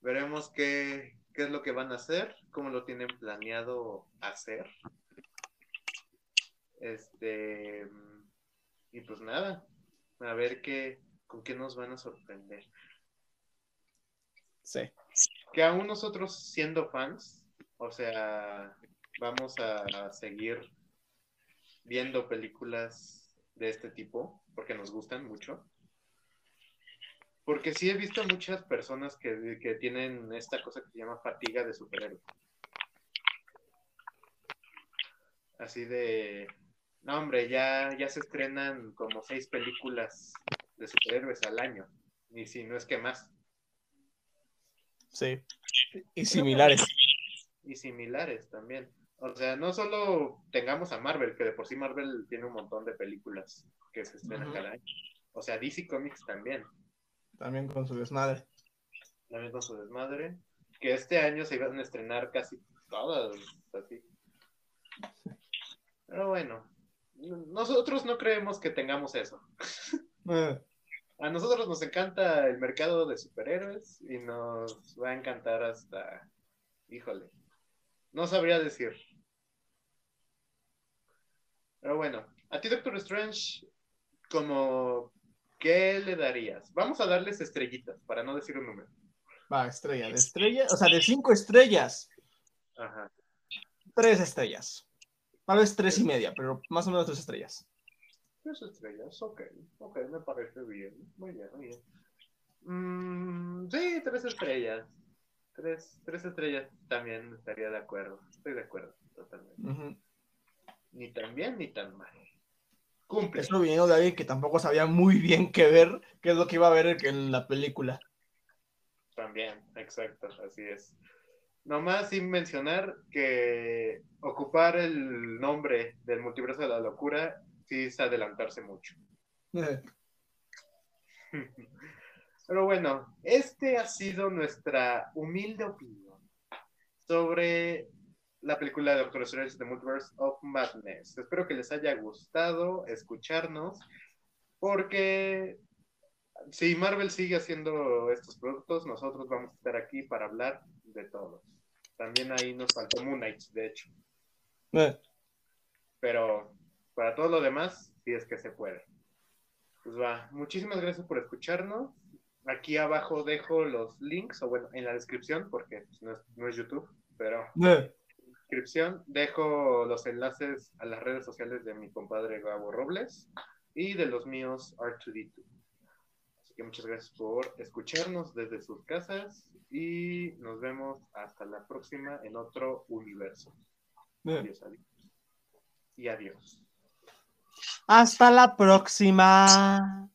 Veremos qué, qué es lo que van a hacer, cómo lo tienen planeado hacer. Este. Y pues nada, a ver qué, con qué nos van a sorprender. Sí. Que aún nosotros siendo fans, o sea, vamos a seguir viendo películas de este tipo, porque nos gustan mucho. Porque sí he visto muchas personas que, que tienen esta cosa que se llama fatiga de superhéroe. Así de, no hombre, ya, ya se estrenan como seis películas de superhéroes al año, ni si no es que más. Sí. Y similares. Y similares también. O sea, no solo tengamos a Marvel, que de por sí Marvel tiene un montón de películas que se estrenan cada año. O sea, DC Comics también, También con su desmadre. también con su desmadre. Que este año se iban a estrenar casi todas, así. Pero bueno, nosotros no creemos que tengamos eso. Eh, A nosotros nos encanta el mercado de superhéroes y nos va a encantar hasta, híjole, no sabría decir. Pero bueno, a ti Doctor Strange, como, ¿qué le darías? Vamos a darles estrellitas, para no decir un número. Va, estrella. De estrella, o sea, de cinco estrellas, Ajá. tres estrellas. Tal vez tres y media, pero más o menos tres estrellas. Tres estrellas, ok. Ok, me parece bien. Muy bien, muy bien. Mm, sí, tres estrellas. Tres, tres estrellas también estaría de acuerdo. Estoy de acuerdo, totalmente. Ni tan bien ni tan mal. Cumple. Eso vino de alguien que tampoco sabía muy bien qué ver, qué es lo que iba a ver en la película. También, exacto, así es. Nomás sin mencionar que ocupar el nombre del multiverso de la locura sí es adelantarse mucho. Pero bueno, este ha sido nuestra humilde opinión sobre la película de Doctor Strange The Multiverse of Madness. Espero que les haya gustado escucharnos, porque si Marvel sigue haciendo estos productos, nosotros vamos a estar aquí para hablar de todos. También ahí nos faltó Moon Knight, de hecho. Eh, Pero para todo lo demás, sí es que se puede. Pues va, muchísimas gracias por escucharnos. Aquí abajo dejo los links, o bueno, en la descripción, porque pues, no, es, no es YouTube, pero eh. en la descripción dejo los enlaces a las redes sociales de mi compadre Gabo Robles y de los míos R2D2. Así que muchas gracias por escucharnos desde sus casas y nos vemos hasta la próxima en otro universo. Eh. Adiós, adiós. Y adiós. Hasta la próxima.